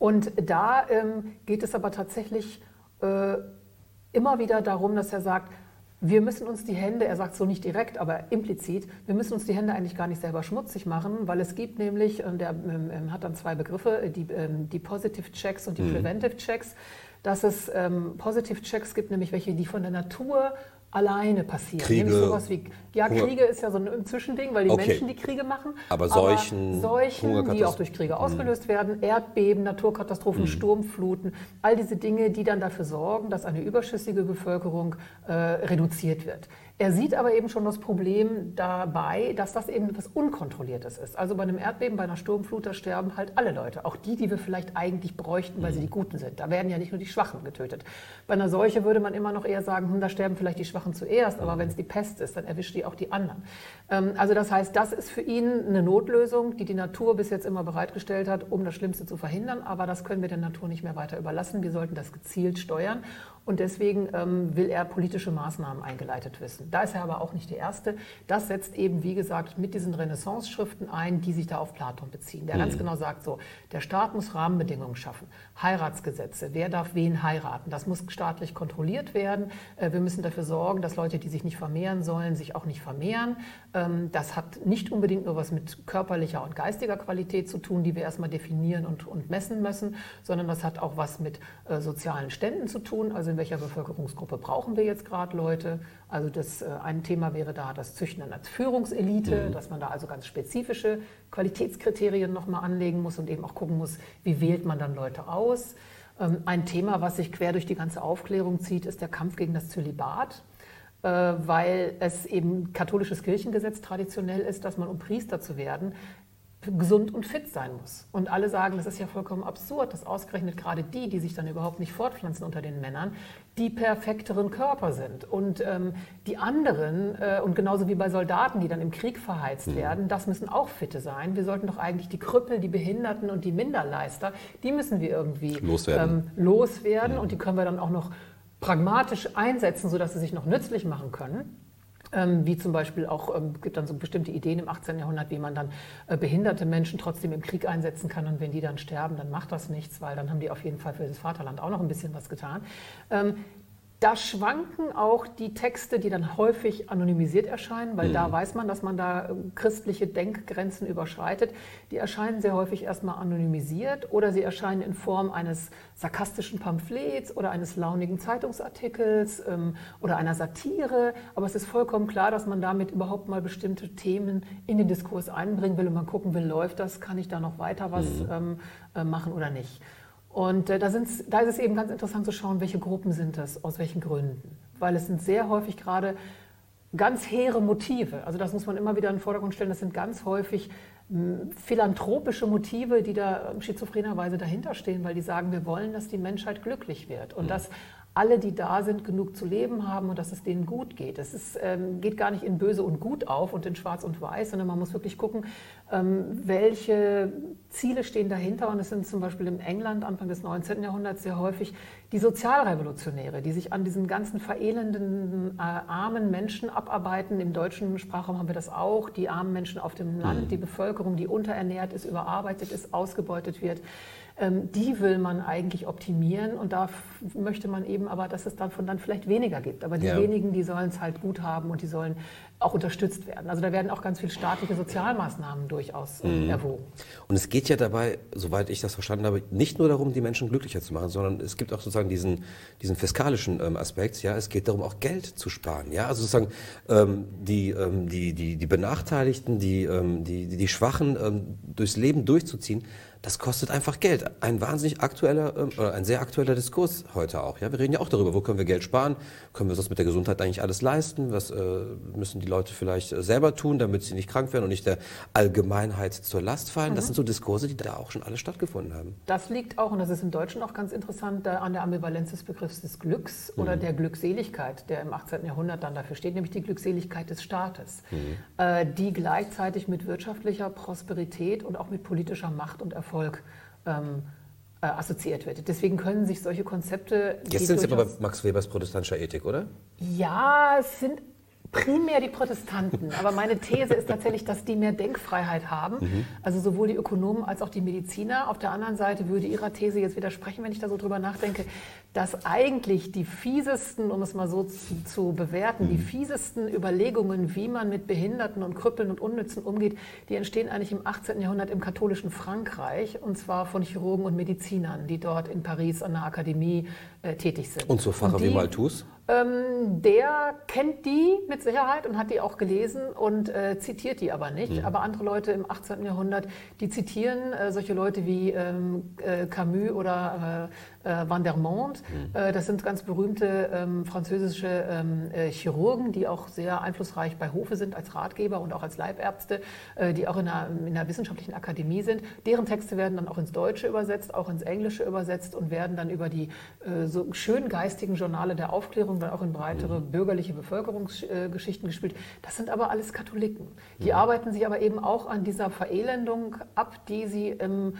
Speaker 3: und da ähm, geht es aber tatsächlich äh, immer wieder darum, dass er sagt, wir müssen uns die Hände, er sagt so nicht direkt, aber implizit, wir müssen uns die Hände eigentlich gar nicht selber schmutzig machen, weil es gibt nämlich, und er ähm, ähm, hat dann zwei Begriffe, die, ähm, die Positive Checks und die mhm. Preventive Checks, dass es ähm, Positive Checks gibt, nämlich welche, die von der Natur alleine passieren.
Speaker 2: Kriege,
Speaker 3: wie, ja, Kriege ist ja so ein Zwischending, weil die okay. Menschen die Kriege machen.
Speaker 2: Aber Seuchen,
Speaker 3: aber Seuchen die auch durch Kriege mhm. ausgelöst werden, Erdbeben, Naturkatastrophen, mhm. Sturmfluten, all diese Dinge, die dann dafür sorgen, dass eine überschüssige Bevölkerung äh, reduziert wird. Er sieht aber eben schon das Problem dabei, dass das eben etwas Unkontrolliertes ist. Also bei einem Erdbeben, bei einer Sturmflut, da sterben halt alle Leute. Auch die, die wir vielleicht eigentlich bräuchten, weil sie die Guten sind. Da werden ja nicht nur die Schwachen getötet. Bei einer Seuche würde man immer noch eher sagen, hm, da sterben vielleicht die Schwachen zuerst, aber wenn es die Pest ist, dann erwischt die auch die anderen. Ähm, also das heißt, das ist für ihn eine Notlösung, die die Natur bis jetzt immer bereitgestellt hat, um das Schlimmste zu verhindern. Aber das können wir der Natur nicht mehr weiter überlassen. Wir sollten das gezielt steuern. Und deswegen ähm, will er politische Maßnahmen eingeleitet wissen. Da ist er aber auch nicht der Erste. Das setzt eben, wie gesagt, mit diesen Renaissance-Schriften ein, die sich da auf Platon beziehen. Der mhm. ganz genau sagt so, der Staat muss Rahmenbedingungen schaffen. Heiratsgesetze, wer darf wen heiraten, das muss staatlich kontrolliert werden. Äh, wir müssen dafür sorgen, dass Leute, die sich nicht vermehren sollen, sich auch nicht vermehren. Ähm, das hat nicht unbedingt nur was mit körperlicher und geistiger Qualität zu tun, die wir erstmal definieren und, und messen müssen, sondern das hat auch was mit äh, sozialen Ständen zu tun. Also welcher Bevölkerungsgruppe brauchen wir jetzt gerade Leute. Also das, äh, ein Thema wäre da das Züchten als Führungselite, mhm. dass man da also ganz spezifische Qualitätskriterien nochmal anlegen muss und eben auch gucken muss, wie wählt man dann Leute aus. Ähm, ein Thema, was sich quer durch die ganze Aufklärung zieht, ist der Kampf gegen das Zölibat äh, weil es eben katholisches Kirchengesetz traditionell ist, dass man, um Priester zu werden, gesund und fit sein muss. Und alle sagen, das ist ja vollkommen absurd, dass ausgerechnet gerade die, die sich dann überhaupt nicht fortpflanzen unter den Männern, die perfekteren Körper sind. Und ähm, die anderen, äh, und genauso wie bei Soldaten, die dann im Krieg verheizt mhm. werden, das müssen auch fitte sein. Wir sollten doch eigentlich die Krüppel, die Behinderten und die Minderleister, die müssen wir irgendwie
Speaker 2: loswerden.
Speaker 3: Ähm, loswerden. Mhm. Und die können wir dann auch noch pragmatisch einsetzen, sodass sie sich noch nützlich machen können. Ähm, wie zum Beispiel auch, ähm, gibt dann so bestimmte Ideen im 18. Jahrhundert, wie man dann äh, behinderte Menschen trotzdem im Krieg einsetzen kann und wenn die dann sterben, dann macht das nichts, weil dann haben die auf jeden Fall für das Vaterland auch noch ein bisschen was getan. Ähm, da schwanken auch die Texte, die dann häufig anonymisiert erscheinen, weil mhm. da weiß man, dass man da ähm, christliche Denkgrenzen überschreitet. Die erscheinen sehr häufig erstmal anonymisiert oder sie erscheinen in Form eines sarkastischen Pamphlets oder eines launigen Zeitungsartikels ähm, oder einer Satire. Aber es ist vollkommen klar, dass man damit überhaupt mal bestimmte Themen in den Diskurs einbringen will und man gucken will, läuft das, kann ich da noch weiter was mhm. ähm, äh, machen oder nicht. Und äh, da, da, ist es eben ganz interessant zu schauen, welche Gruppen sind das, aus welchen Gründen. Weil es sind sehr häufig gerade ganz hehre Motive. Also das muss man immer wieder in den Vordergrund stellen. Das sind ganz häufig hm, philanthropische Motive, die da schizophrenerweise dahinter stehen, weil die sagen, wir wollen, dass die Menschheit glücklich wird. Und mhm. dass alle, die da sind, genug zu leben haben und dass es denen gut geht. Es ist, ähm, geht gar nicht in böse und gut auf und in schwarz und weiß, sondern man muss wirklich gucken, ähm, welche Ziele stehen dahinter. Und es sind zum Beispiel in England Anfang des 19. Jahrhunderts sehr häufig die Sozialrevolutionäre, die sich an diesen ganzen verelendenden, äh, armen Menschen abarbeiten. Im deutschen Sprachraum haben wir das auch. Die armen Menschen auf dem Land, mhm. die Bevölkerung, die unterernährt ist, überarbeitet ist, ausgebeutet wird die will man eigentlich optimieren und da möchte man eben aber, dass es davon dann vielleicht weniger gibt. Aber die ja. wenigen, die sollen es halt gut haben und die sollen auch unterstützt werden. Also da werden auch ganz viele staatliche Sozialmaßnahmen durchaus mhm. erwogen.
Speaker 2: Und es geht ja dabei, soweit ich das verstanden habe, nicht nur darum, die Menschen glücklicher zu machen, sondern es gibt auch sozusagen diesen, diesen fiskalischen ähm, Aspekt. Ja, es geht darum, auch Geld zu sparen. Ja, also sozusagen ähm, die, ähm, die, die, die Benachteiligten, die, ähm, die, die, die Schwachen ähm, durchs Leben durchzuziehen, das kostet einfach Geld. Ein wahnsinnig aktueller, äh, oder ein sehr aktueller Diskurs heute auch. Ja, wir reden ja auch darüber, wo können wir Geld sparen? Können wir das mit der Gesundheit eigentlich alles leisten? Was äh, müssen die Leute vielleicht äh, selber tun, damit sie nicht krank werden und nicht der Allgemeinheit zur Last fallen? Mhm. Das sind so Diskurse, die da auch schon alle stattgefunden haben.
Speaker 3: Das liegt auch, und das ist im Deutschen auch ganz interessant, an der Ambivalenz des Begriffs des Glücks oder mhm. der Glückseligkeit, der im 18. Jahrhundert dann dafür steht, nämlich die Glückseligkeit des Staates, mhm. äh, die gleichzeitig mit wirtschaftlicher Prosperität und auch mit politischer Macht und Erfolg Erfolg ähm, äh, assoziiert wird. Deswegen können sich solche Konzepte.
Speaker 2: Jetzt sind Sie aber bei Max Webers protestantischer Ethik, oder?
Speaker 3: Ja, es sind primär die Protestanten. [LAUGHS] Aber meine These ist tatsächlich, dass die mehr Denkfreiheit haben. Mhm. Also sowohl die Ökonomen als auch die Mediziner. Auf der anderen Seite würde Ihrer These jetzt widersprechen, wenn ich da so drüber nachdenke, dass eigentlich die fiesesten, um es mal so zu, zu bewerten, mhm. die fiesesten Überlegungen, wie man mit Behinderten und Krüppeln und Unnützen umgeht, die entstehen eigentlich im 18. Jahrhundert im katholischen Frankreich. Und zwar von Chirurgen und Medizinern, die dort in Paris an der Akademie äh, tätig sind.
Speaker 2: Und so Pfarrer wie Malthus?
Speaker 3: Ähm, der kennt die mit Sicherheit und hat die auch gelesen und äh, zitiert die aber nicht. Mhm. Aber andere Leute im 18. Jahrhundert, die zitieren äh, solche Leute wie ähm, äh, Camus oder äh, äh, Van der Monde. Mhm. Äh, das sind ganz berühmte ähm, französische ähm, Chirurgen, die auch sehr einflussreich bei Hofe sind als Ratgeber und auch als Leibärzte, die auch in einer, in einer wissenschaftlichen Akademie sind. Deren Texte werden dann auch ins Deutsche übersetzt, auch ins Englische übersetzt und werden dann über die so schön geistigen Journale der Aufklärung dann auch in breitere mhm. bürgerliche Bevölkerungsgeschichten gespielt. Das sind aber alles Katholiken. Die mhm. arbeiten sich aber eben auch an dieser Verelendung ab, die sie im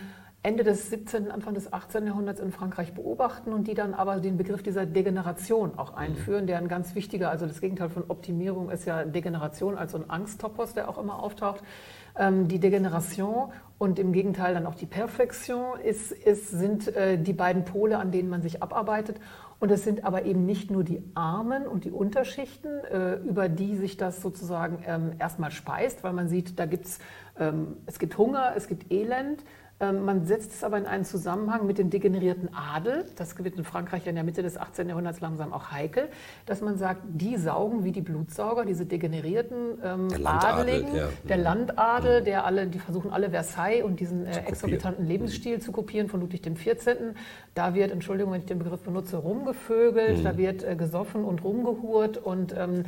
Speaker 3: Ende des 17., Anfang des 18. Jahrhunderts in Frankreich beobachten und die dann aber den Begriff dieser Degeneration auch mhm. einführen, der ein ganz wichtiger, also das Gegenteil von Optimierung ist ja Degeneration als so ein Angsttopos, der auch immer auftaucht. Ähm, die Degeneration und im Gegenteil dann auch die Perfektion ist, ist, sind äh, die beiden Pole, an denen man sich abarbeitet. Und es sind aber eben nicht nur die Armen und die Unterschichten, äh, über die sich das sozusagen ähm, erstmal speist, weil man sieht, da gibt's, ähm, es gibt Hunger, es gibt Elend, man setzt es aber in einen Zusammenhang mit dem degenerierten Adel. Das wird in Frankreich in der Mitte des 18. Jahrhunderts langsam auch heikel, dass man sagt, die saugen wie die Blutsauger, diese degenerierten ähm, der Adeligen, ja. der Landadel, mhm. der alle, die versuchen alle Versailles und diesen äh, exorbitanten mhm. Lebensstil zu kopieren von Ludwig XIV. Da wird, Entschuldigung, wenn ich den Begriff benutze, rumgevögelt, mhm. da wird äh, gesoffen und rumgehurt und ähm,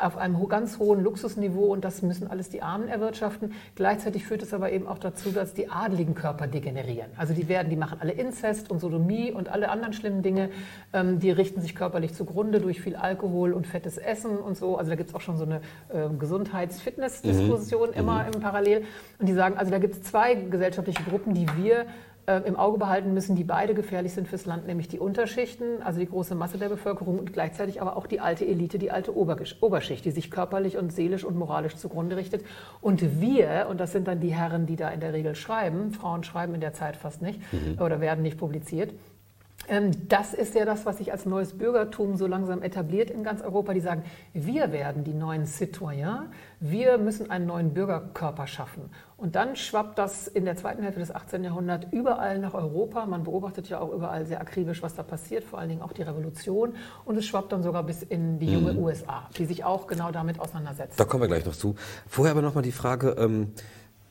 Speaker 3: auf einem ganz hohen Luxusniveau und das müssen alles die Armen erwirtschaften. Gleichzeitig führt es aber eben auch dazu, dass die adeligen Körper degenerieren. Also die werden, die machen alle Inzest und Sodomie und alle anderen schlimmen Dinge. Ähm, die richten sich körperlich zugrunde durch viel Alkohol und fettes Essen und so. Also da gibt es auch schon so eine äh, Gesundheits-Fitness-Diskussion mhm. immer mhm. im Parallel. Und die sagen, also da gibt es zwei gesellschaftliche Gruppen, die wir im Auge behalten müssen, die beide gefährlich sind fürs Land, nämlich die Unterschichten, also die große Masse der Bevölkerung und gleichzeitig aber auch die alte Elite, die alte Oberschicht, die sich körperlich und seelisch und moralisch zugrunde richtet. Und wir, und das sind dann die Herren, die da in der Regel schreiben, Frauen schreiben in der Zeit fast nicht mhm. oder werden nicht publiziert, das ist ja das, was sich als neues Bürgertum so langsam etabliert in ganz Europa. Die sagen, wir werden die neuen Citoyens, wir müssen einen neuen Bürgerkörper schaffen. Und dann schwappt das in der zweiten Hälfte des 18. Jahrhunderts überall nach Europa. Man beobachtet ja auch überall sehr akribisch, was da passiert, vor allen Dingen auch die Revolution. Und es schwappt dann sogar bis in die junge mhm. USA, die sich auch genau damit auseinandersetzt.
Speaker 2: Da kommen wir gleich noch zu. Vorher aber noch mal die Frage, ähm,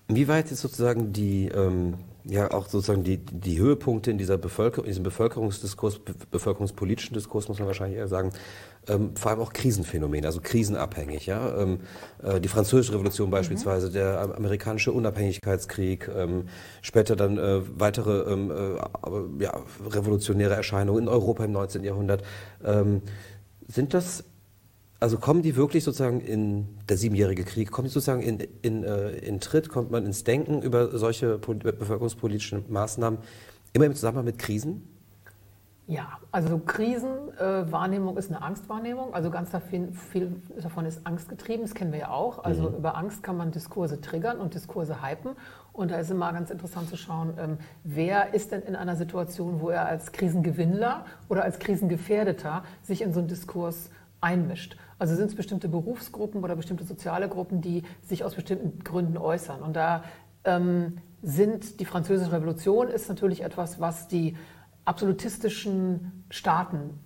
Speaker 2: wie weit ist sozusagen die... Ähm ja auch sozusagen die, die Höhepunkte in, dieser Bevölkerung, in diesem Bevölkerungsdiskurs, bevölkerungspolitischen Diskurs, muss man wahrscheinlich eher sagen, ähm, vor allem auch Krisenphänomene, also krisenabhängig. Ja? Ähm, äh, die Französische Revolution beispielsweise, mhm. der amerikanische Unabhängigkeitskrieg, ähm, später dann äh, weitere ähm, äh, ja, revolutionäre Erscheinungen in Europa im 19. Jahrhundert. Ähm, sind das also kommen die wirklich sozusagen in der siebenjährige Krieg, kommen die sozusagen in, in, äh, in Tritt, kommt man ins Denken über solche bevölkerungspolitischen Maßnahmen immer im Zusammenhang mit Krisen?
Speaker 3: Ja, also Krisenwahrnehmung äh, ist eine Angstwahrnehmung. Also ganz viel, viel, davon ist angstgetrieben, das kennen wir ja auch. Also mhm. über Angst kann man Diskurse triggern und Diskurse hypen. Und da ist immer ganz interessant zu schauen, ähm, wer ist denn in einer Situation, wo er als Krisengewinnler oder als Krisengefährdeter sich in so einen Diskurs einmischt. Also sind es bestimmte Berufsgruppen oder bestimmte soziale Gruppen, die sich aus bestimmten Gründen äußern. Und da ähm, sind die Französische Revolution ist natürlich etwas, was die absolutistischen Staaten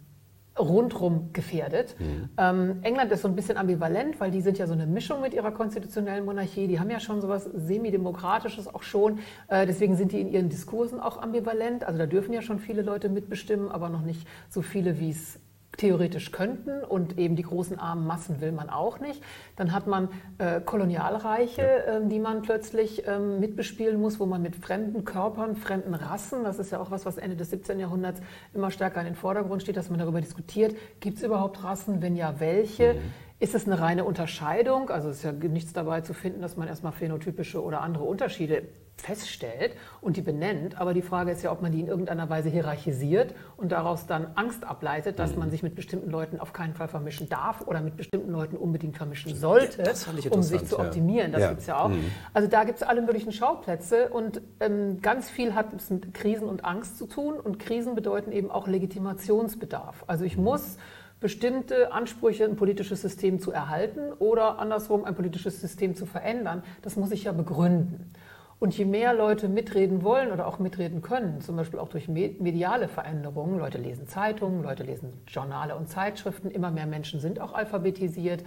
Speaker 3: rundrum gefährdet. Mhm. Ähm, England ist so ein bisschen ambivalent, weil die sind ja so eine Mischung mit ihrer konstitutionellen Monarchie. Die haben ja schon so was semidemokratisches auch schon. Äh, deswegen sind die in ihren Diskursen auch ambivalent. Also da dürfen ja schon viele Leute mitbestimmen, aber noch nicht so viele, wie es theoretisch könnten und eben die großen armen Massen will man auch nicht. Dann hat man äh, Kolonialreiche, ja. ähm, die man plötzlich ähm, mitbespielen muss, wo man mit fremden Körpern, fremden Rassen, das ist ja auch was, was Ende des 17. Jahrhunderts immer stärker in den Vordergrund steht, dass man darüber diskutiert, gibt es überhaupt Rassen, wenn ja, welche? Mhm. Ist es eine reine Unterscheidung? Also es ist ja nichts dabei zu finden, dass man erstmal phänotypische oder andere Unterschiede feststellt und die benennt. Aber die Frage ist ja, ob man die in irgendeiner Weise hierarchisiert und daraus dann Angst ableitet, dass man mhm. sich mit bestimmten Leuten auf keinen Fall vermischen darf oder mit bestimmten Leuten unbedingt vermischen sollte, um sich zu optimieren. Das ja. gibt es ja auch. Mhm. Also da gibt es alle möglichen Schauplätze und ähm, ganz viel hat es mit Krisen und Angst zu tun und Krisen bedeuten eben auch Legitimationsbedarf. Also ich muss bestimmte Ansprüche, ein politisches System zu erhalten oder andersrum ein politisches System zu verändern. Das muss ich ja begründen. Und je mehr Leute mitreden wollen oder auch mitreden können, zum Beispiel auch durch mediale Veränderungen, Leute lesen Zeitungen, Leute lesen Journale und Zeitschriften, immer mehr Menschen sind auch alphabetisiert,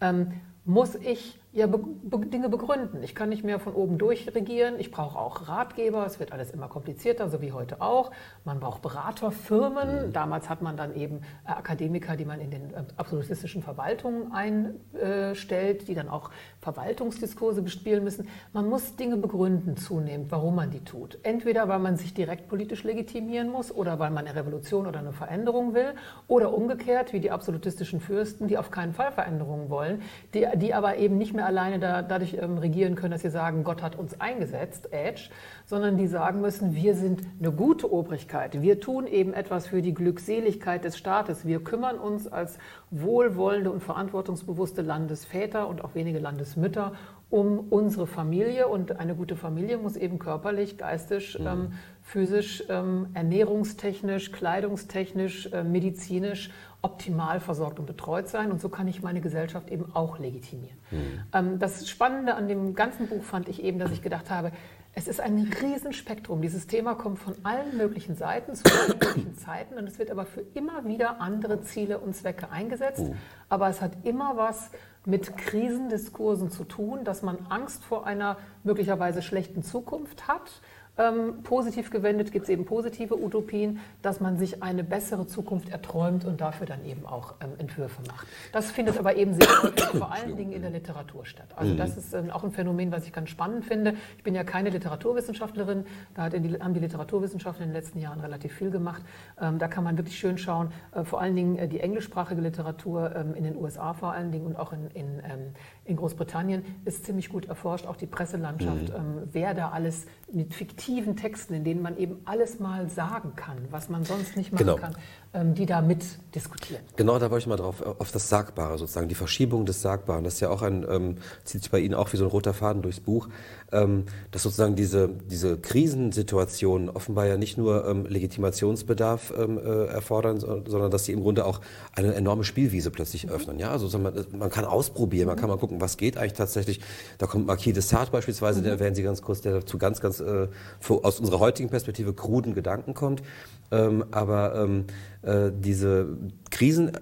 Speaker 3: ähm, muss ich ja be be Dinge begründen. Ich kann nicht mehr von oben durch regieren. Ich brauche auch Ratgeber. Es wird alles immer komplizierter, so wie heute auch. Man braucht Beraterfirmen. Mhm. Damals hat man dann eben äh, Akademiker, die man in den äh, absolutistischen Verwaltungen einstellt, die dann auch Verwaltungsdiskurse bespielen müssen. Man muss Dinge begründen zunehmend, warum man die tut. Entweder weil man sich direkt politisch legitimieren muss oder weil man eine Revolution oder eine Veränderung will oder umgekehrt wie die absolutistischen Fürsten, die auf keinen Fall Veränderungen wollen, die, die aber eben nicht mehr mehr alleine da, dadurch ähm, regieren können, dass sie sagen, Gott hat uns eingesetzt, Edge, sondern die sagen müssen, wir sind eine gute Obrigkeit. Wir tun eben etwas für die Glückseligkeit des Staates. Wir kümmern uns als wohlwollende und verantwortungsbewusste Landesväter und auch wenige Landesmütter um unsere Familie. Und eine gute Familie muss eben körperlich, geistig, mhm. ähm, physisch, ähm, ernährungstechnisch, kleidungstechnisch, äh, medizinisch optimal versorgt und betreut sein. Und so kann ich meine Gesellschaft eben auch legitimieren. Mhm. Das Spannende an dem ganzen Buch fand ich eben, dass ich gedacht habe, Es ist ein Riesenspektrum. Dieses Thema kommt von allen möglichen Seiten zu allen möglichen Zeiten und es wird aber für immer wieder andere Ziele und Zwecke eingesetzt. Uh. Aber es hat immer was mit Krisendiskursen zu tun, dass man Angst vor einer möglicherweise schlechten Zukunft hat ähm, positiv gewendet gibt es eben positive Utopien, dass man sich eine bessere Zukunft erträumt und dafür dann eben auch ähm, Entwürfe macht. Das findet aber eben sehr häufig [COUGHS] vor allen Dingen in der Literatur statt. Also das ist ähm, auch ein Phänomen, was ich ganz spannend finde. Ich bin ja keine Literaturwissenschaftlerin, da die, haben die Literaturwissenschaften in den letzten Jahren relativ viel gemacht. Ähm, da kann man wirklich schön schauen, äh, vor allen Dingen äh, die englischsprachige Literatur ähm, in den USA vor allen Dingen und auch in, in, ähm, in Großbritannien ist ziemlich gut erforscht, auch die Presselandschaft, mhm. wer da alles mit fiktiven Texten, in denen man eben alles mal sagen kann, was man sonst nicht machen genau. kann, ähm, die da mitdiskutieren.
Speaker 2: Genau, da wollte ich mal drauf, auf das Sagbare sozusagen, die Verschiebung des Sagbaren. Das ist ja auch ein, ähm, zieht sich bei Ihnen auch wie so ein roter Faden durchs Buch, ähm, dass sozusagen diese, diese Krisensituationen offenbar ja nicht nur ähm, Legitimationsbedarf ähm, äh, erfordern, sondern dass sie im Grunde auch eine enorme Spielwiese plötzlich mhm. öffnen. Ja, also man, man kann ausprobieren, man kann mal gucken, was geht eigentlich tatsächlich. Da kommt Marquis de Sade beispielsweise, mhm. der erwähnen Sie ganz kurz, der zu ganz, ganz äh, aus unserer heutigen Perspektive kruden Gedanken kommt. Ähm, aber ähm, äh, diese Krisen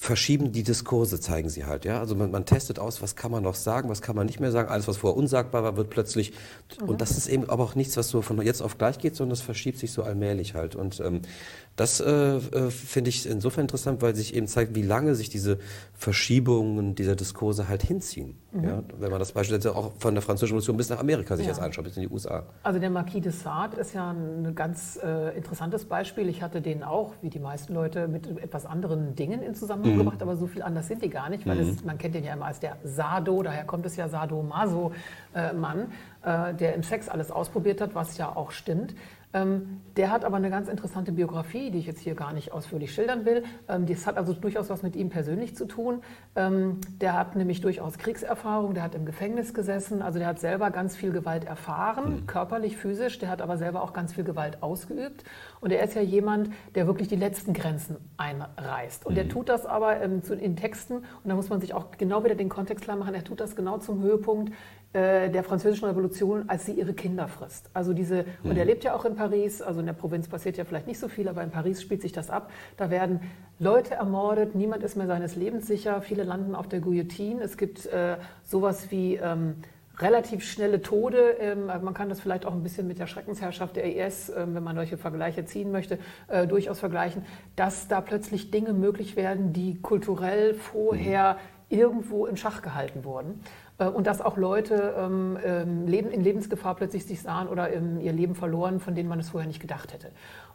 Speaker 2: verschieben die Diskurse, zeigen sie halt. Ja? Also man, man, testet aus, was kann man noch sagen, was kann man nicht mehr sagen. Alles, was vorher unsagbar war, wird plötzlich. Mhm. Und das ist eben aber auch nichts, was so von jetzt auf gleich geht, sondern das verschiebt sich so allmählich halt. Und ähm, das äh, äh, finde ich insofern interessant, weil sich eben zeigt, wie lange sich diese Verschiebungen dieser Diskurse halt hinziehen. Mhm. Ja? Wenn man das beispielsweise auch von der Französischen Revolution bis nach Amerika sich ja. jetzt anschaut, bis in die USA.
Speaker 3: Also der Marquis de Sade ist ja ein ganz äh, interessantes Beispiel. Ich hatte den auch, wie die meisten Leute, mit etwas anderen Dingen in Zusammenhang mhm. gebracht, aber so viel anders sind die gar nicht, weil mhm. es, man kennt den ja immer als der Sado, daher kommt es ja Sado-Maso-Mann, äh, der im Sex alles ausprobiert hat, was ja auch stimmt. Ähm, der hat aber eine ganz interessante Biografie, die ich jetzt hier gar nicht ausführlich schildern will. Ähm, das hat also durchaus was mit ihm persönlich zu tun. Ähm, der hat nämlich durchaus Kriegserfahrung, der hat im Gefängnis gesessen, also der hat selber ganz viel Gewalt erfahren, mhm. körperlich, physisch, der hat aber selber auch ganz viel Gewalt ausgeübt. Und er ist ja jemand, der wirklich die letzten Grenzen einreißt. Und mhm. der tut das aber ähm, in Texten, und da muss man sich auch genau wieder den Kontext klar machen, er tut das genau zum Höhepunkt der französischen Revolution, als sie ihre Kinder frisst. Also diese, mhm. und er lebt ja auch in Paris, also in der Provinz passiert ja vielleicht nicht so viel, aber in Paris spielt sich das ab. Da werden Leute ermordet, niemand ist mehr seines Lebens sicher, viele landen auf der Guillotine. Es gibt äh, sowas wie ähm, relativ schnelle Tode. Ähm, man kann das vielleicht auch ein bisschen mit der Schreckensherrschaft der IS, ähm, wenn man solche Vergleiche ziehen möchte, äh, durchaus vergleichen, dass da plötzlich Dinge möglich werden, die kulturell vorher mhm. irgendwo in Schach gehalten wurden. Äh, und dass auch Leute ähm, ähm, in Lebensgefahr plötzlich sich sahen oder ihr Leben verloren, von denen man es vorher nicht gedacht hätte.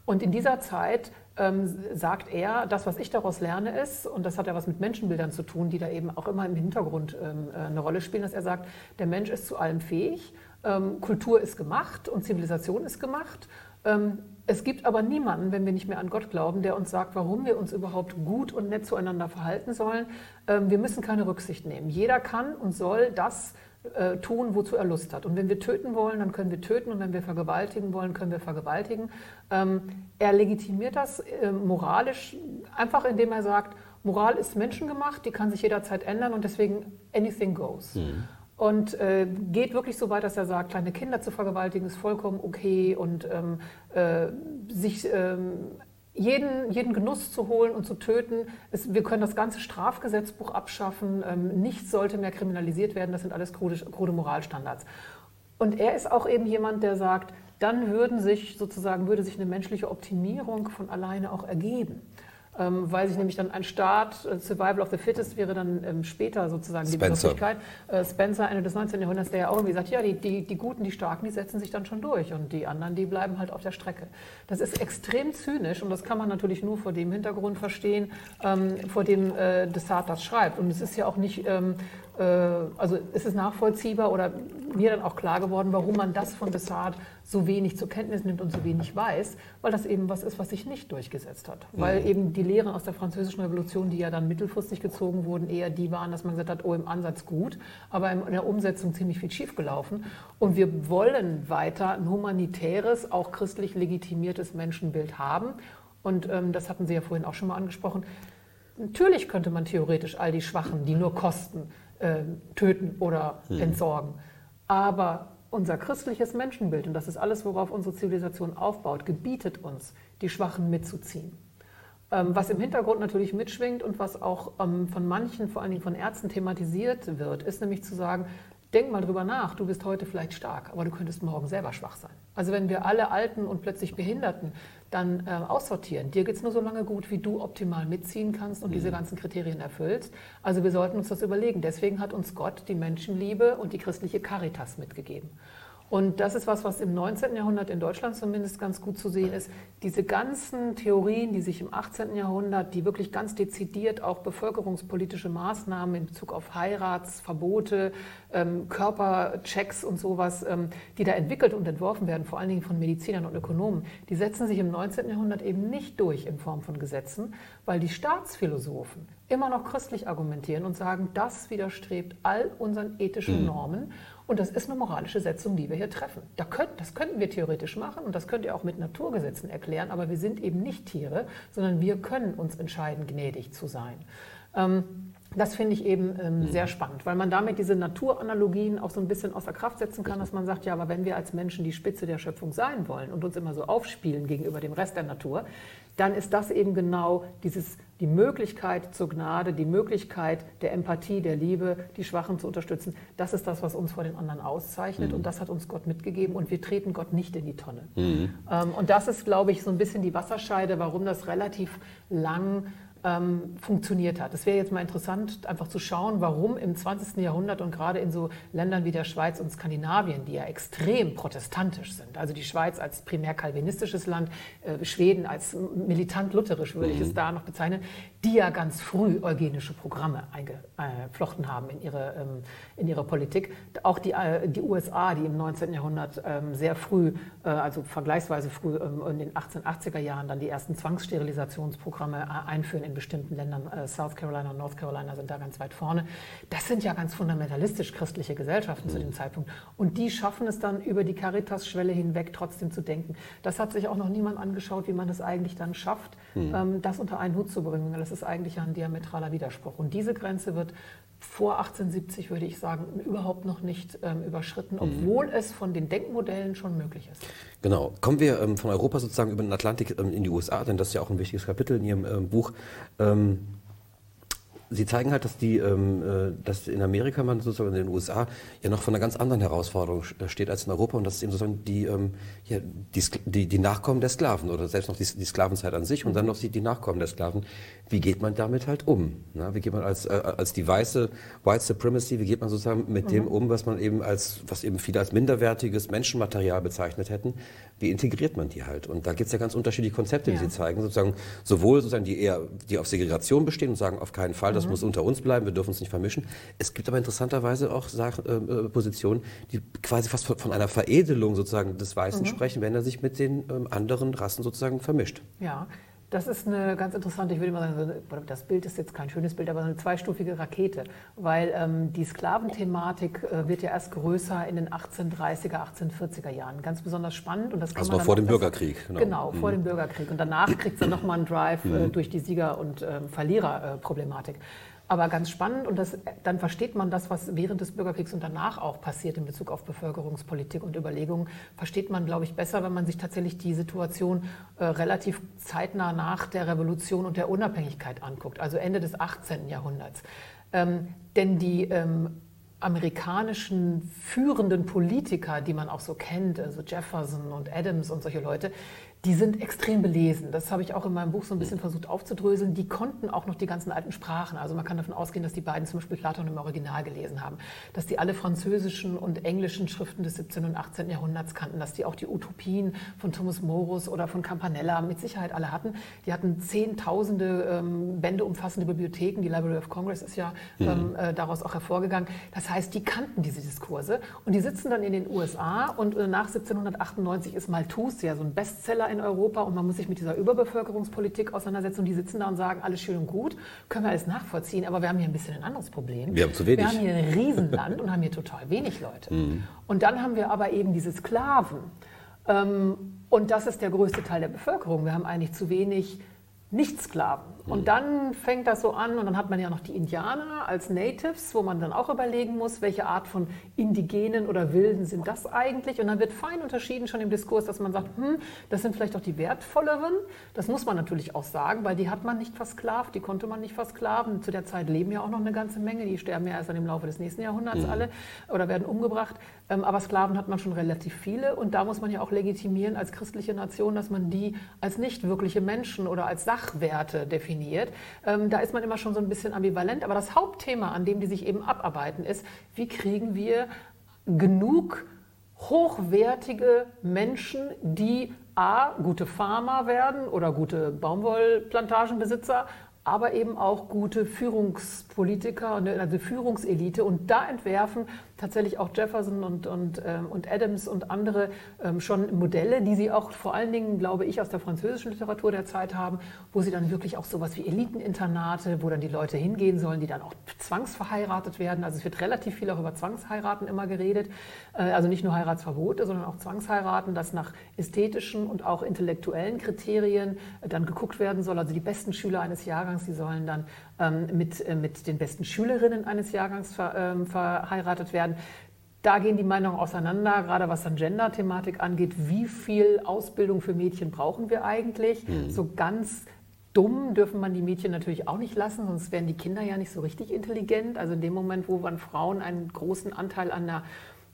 Speaker 3: Und in dieser Zeit ähm, sagt er, das, was ich daraus lerne, ist, und das hat ja was mit Menschenbildern zu tun, die da eben auch immer im Hintergrund ähm, äh, eine Rolle spielen, dass er sagt, der Mensch ist zu allem fähig, ähm, Kultur ist gemacht und Zivilisation ist gemacht. Ähm, es gibt aber niemanden, wenn wir nicht mehr an Gott glauben, der uns sagt, warum wir uns überhaupt gut und nett zueinander verhalten sollen. Ähm, wir müssen keine Rücksicht nehmen. Jeder kann und soll das äh, tun, wozu er Lust hat. Und wenn wir töten wollen, dann können wir töten. Und wenn wir vergewaltigen wollen, können wir vergewaltigen. Ähm, er legitimiert das äh, moralisch einfach, indem er sagt, Moral ist menschengemacht, die kann sich jederzeit ändern und deswegen anything goes. Mhm. Und äh, geht wirklich so weit, dass er sagt, kleine Kinder zu vergewaltigen ist vollkommen okay und ähm, äh, sich ähm, jeden, jeden Genuss zu holen und zu töten. Es, wir können das ganze Strafgesetzbuch abschaffen. Ähm, nichts sollte mehr kriminalisiert werden. Das sind alles krude, krude Moralstandards. Und er ist auch eben jemand, der sagt, dann würden sich sozusagen würde sich eine menschliche Optimierung von alleine auch ergeben ähm, weil sich nämlich dann ein Staat, äh, Survival of the Fittest wäre dann ähm, später sozusagen die Begrifflichkeit. Äh, Spencer, Ende des 19. Jahrhunderts, der ja auch irgendwie sagt, ja, die, die, die Guten, die Starken, die setzen sich dann schon durch und die anderen, die bleiben halt auf der Strecke. Das ist extrem zynisch und das kann man natürlich nur vor dem Hintergrund verstehen, ähm, vor dem äh, Desart das schreibt. Und es ist ja auch nicht ähm, äh, also ist es nachvollziehbar oder mir dann auch klar geworden, warum man das von Desart so wenig zur Kenntnis nimmt und so wenig weiß, weil das eben was ist, was sich nicht durchgesetzt hat. Weil mhm. eben die Lehren aus der Französischen Revolution, die ja dann mittelfristig gezogen wurden, eher die waren, dass man gesagt hat, oh, im Ansatz gut, aber in der Umsetzung ziemlich viel schiefgelaufen. Und wir wollen weiter ein humanitäres, auch christlich legitimiertes Menschenbild haben. Und ähm, das hatten Sie ja vorhin auch schon mal angesprochen. Natürlich könnte man theoretisch all die Schwachen, die nur kosten, äh, töten oder mhm. entsorgen. Aber unser christliches Menschenbild, und das ist alles, worauf unsere Zivilisation aufbaut, gebietet uns, die Schwachen mitzuziehen. Ähm, was im Hintergrund natürlich mitschwingt und was auch ähm, von manchen, vor allen Dingen von Ärzten thematisiert wird, ist nämlich zu sagen, denk mal drüber nach, du bist heute vielleicht stark, aber du könntest morgen selber schwach sein. Also wenn wir alle Alten und plötzlich Behinderten dann äh, aussortieren, dir geht es nur so lange gut, wie du optimal mitziehen kannst und mhm. diese ganzen Kriterien erfüllst. Also wir sollten uns das überlegen. Deswegen hat uns Gott die Menschenliebe und die christliche Caritas mitgegeben. Und das ist was, was im 19. Jahrhundert in Deutschland zumindest ganz gut zu sehen ist. Diese ganzen Theorien, die sich im 18. Jahrhundert, die wirklich ganz dezidiert auch bevölkerungspolitische Maßnahmen in Bezug auf Heiratsverbote, ähm, Körperchecks und sowas, ähm, die da entwickelt und entworfen werden, vor allen Dingen von Medizinern und Ökonomen, die setzen sich im 19. Jahrhundert eben nicht durch in Form von Gesetzen, weil die Staatsphilosophen immer noch christlich argumentieren und sagen, das widerstrebt all unseren ethischen mhm. Und das ist eine moralische Setzung, die wir hier treffen. Da könnt, das könnten wir theoretisch machen und das könnt ihr auch mit Naturgesetzen erklären, aber wir sind eben nicht Tiere, sondern wir können uns entscheiden, gnädig zu sein. Ähm, das finde ich eben ähm, mhm. sehr spannend, weil man damit diese Naturanalogien auch so ein bisschen außer Kraft setzen kann, dass man sagt, ja, aber wenn wir als Menschen die Spitze der Schöpfung sein wollen und uns immer so aufspielen gegenüber dem Rest der Natur, dann ist das eben genau dieses, die Möglichkeit zur Gnade, die Möglichkeit der Empathie, der Liebe, die Schwachen zu unterstützen. Das ist das, was uns vor den anderen auszeichnet mhm. und das hat uns Gott mitgegeben und wir treten Gott nicht in die Tonne. Mhm. Ähm, und das ist, glaube ich, so ein bisschen die Wasserscheide, warum das relativ lang ähm, funktioniert hat. Es wäre jetzt mal interessant, einfach zu schauen, warum im 20. Jahrhundert und gerade in so Ländern wie der Schweiz und Skandinavien, die ja extrem protestantisch sind, also die Schweiz als primär kalvinistisches Land, äh, Schweden als militant lutherisch würde mhm. ich es da noch bezeichnen, die ja ganz früh eugenische Programme eingeflochten haben in ihre, ähm, in ihre Politik. Auch die, äh, die USA, die im 19. Jahrhundert ähm, sehr früh, äh, also vergleichsweise früh ähm, in den 1880er Jahren dann die ersten Zwangssterilisationsprogramme äh, einführen in bestimmten Ländern, äh, South Carolina und North Carolina sind da ganz weit vorne. Das sind ja ganz fundamentalistisch christliche Gesellschaften mhm. zu dem Zeitpunkt. Und die schaffen es dann über die Caritas-Schwelle hinweg trotzdem zu denken. Das hat sich auch noch niemand angeschaut, wie man es eigentlich dann schafft, mhm. das unter einen Hut zu bringen. Das ist eigentlich ein diametraler Widerspruch. Und diese Grenze wird vor 1870, würde ich sagen, überhaupt noch nicht ähm, überschritten, mhm. obwohl mhm. es von den Denkmodellen schon möglich ist.
Speaker 2: Genau. Kommen wir ähm, von Europa sozusagen über den Atlantik ähm, in die USA, denn das ist ja auch ein wichtiges Kapitel in Ihrem ähm, Buch. Sie zeigen halt, dass, die, ähm, äh, dass in Amerika man sozusagen in den USA ja noch vor einer ganz anderen Herausforderung äh, steht als in Europa und das ist eben sozusagen die, ähm, ja, die, die, die, Nachkommen der Sklaven oder selbst noch die, die Sklavenzeit an sich und dann noch die, die, Nachkommen der Sklaven. Wie geht man damit halt um? Na, wie geht man als, äh, als die weiße White Supremacy, wie geht man sozusagen mit mhm. dem um, was man eben als, was eben viele als minderwertiges Menschenmaterial bezeichnet hätten? Wie integriert man die halt? Und da gibt es ja ganz unterschiedliche Konzepte, ja. die Sie zeigen, sozusagen sowohl sozusagen die eher, die auf Segregation bestehen und sagen, auf keinen Fall, das mhm. muss unter uns bleiben, wir dürfen uns nicht vermischen. Es gibt aber interessanterweise auch äh, äh Positionen, die quasi fast von einer Veredelung sozusagen des Weißen mhm. sprechen, wenn er sich mit den ähm, anderen Rassen sozusagen vermischt.
Speaker 3: Ja, das ist eine ganz interessante, ich würde mal sagen, das Bild ist jetzt kein schönes Bild, aber eine zweistufige Rakete, weil ähm, die Sklaventhematik äh, wird ja erst größer in den 1830er, 1840er Jahren. Ganz besonders spannend. Und das
Speaker 2: kann also man noch vor dem Bürgerkrieg.
Speaker 3: Genau, genau mhm. vor dem Bürgerkrieg. Und danach kriegt es dann nochmal einen Drive äh, mhm. durch die Sieger- und äh, Verliererproblematik. Aber ganz spannend und das, dann versteht man das, was während des Bürgerkriegs und danach auch passiert in Bezug auf Bevölkerungspolitik und Überlegungen, versteht man, glaube ich, besser, wenn man sich tatsächlich die Situation äh, relativ zeitnah nach der Revolution und der Unabhängigkeit anguckt, also Ende des 18. Jahrhunderts. Ähm, denn die ähm, amerikanischen führenden Politiker, die man auch so kennt, also Jefferson und Adams und solche Leute, die sind extrem belesen. Das habe ich auch in meinem Buch so ein bisschen versucht aufzudröseln. Die konnten auch noch die ganzen alten Sprachen. Also man kann davon ausgehen, dass die beiden zum Beispiel Platon im Original gelesen haben, dass die alle französischen und englischen Schriften des 17. und 18. Jahrhunderts kannten, dass die auch die Utopien von Thomas Morus oder von Campanella mit Sicherheit alle hatten. Die hatten zehntausende ähm, Bände umfassende Bibliotheken. Die Library of Congress ist ja mhm. ähm, äh, daraus auch hervorgegangen. Das heißt, die kannten diese Diskurse und die sitzen dann in den USA und äh, nach 1798 ist Malthus ja so ein Bestseller in Europa und man muss sich mit dieser Überbevölkerungspolitik auseinandersetzen und die sitzen da und sagen, alles schön und gut, können wir alles nachvollziehen, aber wir haben hier ein bisschen ein anderes Problem.
Speaker 2: Wir haben zu wenig.
Speaker 3: Wir haben hier ein Riesenland und haben hier total wenig Leute. Mhm. Und dann haben wir aber eben diese Sklaven. Ähm, und das ist der größte Teil der Bevölkerung. Wir haben eigentlich zu wenig nicht Sklaven. Und dann fängt das so an und dann hat man ja noch die Indianer als Natives, wo man dann auch überlegen muss, welche Art von Indigenen oder Wilden sind das eigentlich. Und dann wird fein unterschieden schon im Diskurs, dass man sagt, hm, das sind vielleicht auch die wertvolleren. Das muss man natürlich auch sagen, weil die hat man nicht versklavt, die konnte man nicht versklaven. Zu der Zeit leben ja auch noch eine ganze Menge, die sterben ja erst dann im Laufe des nächsten Jahrhunderts mhm. alle oder werden umgebracht. Ähm, aber Sklaven hat man schon relativ viele und da muss man ja auch legitimieren als christliche Nation, dass man die als nicht wirkliche Menschen oder als Sachwerte definiert definiert. Ähm, da ist man immer schon so ein bisschen ambivalent. Aber das Hauptthema, an dem die sich eben abarbeiten, ist, wie kriegen wir genug hochwertige Menschen, die A, gute Farmer werden oder gute Baumwollplantagenbesitzer aber eben auch gute Führungspolitiker, also Führungselite und da entwerfen tatsächlich auch Jefferson und, und, ähm, und Adams und andere ähm, schon Modelle, die sie auch vor allen Dingen, glaube ich, aus der französischen Literatur der Zeit haben, wo sie dann wirklich auch sowas wie Eliteninternate, wo dann die Leute hingehen sollen, die dann auch zwangsverheiratet werden. Also es wird relativ viel auch über Zwangsheiraten immer geredet. Äh, also nicht nur Heiratsverbote, sondern auch Zwangsheiraten, dass nach ästhetischen und auch intellektuellen Kriterien äh, dann geguckt werden soll. Also die besten Schüler eines Jahrgangs, die sollen dann mit, äh, mit den besten Schülerinnen eines Jahrgangs ver, ähm, verheiratet werden. Da gehen die Meinungen auseinander, gerade was dann Gender-Thematik angeht. Wie viel Ausbildung für Mädchen brauchen wir eigentlich? Mhm. So ganz dumm dürfen man die Mädchen natürlich auch nicht lassen, sonst wären die Kinder ja nicht so richtig intelligent. Also in dem Moment, wo man Frauen einen großen Anteil an der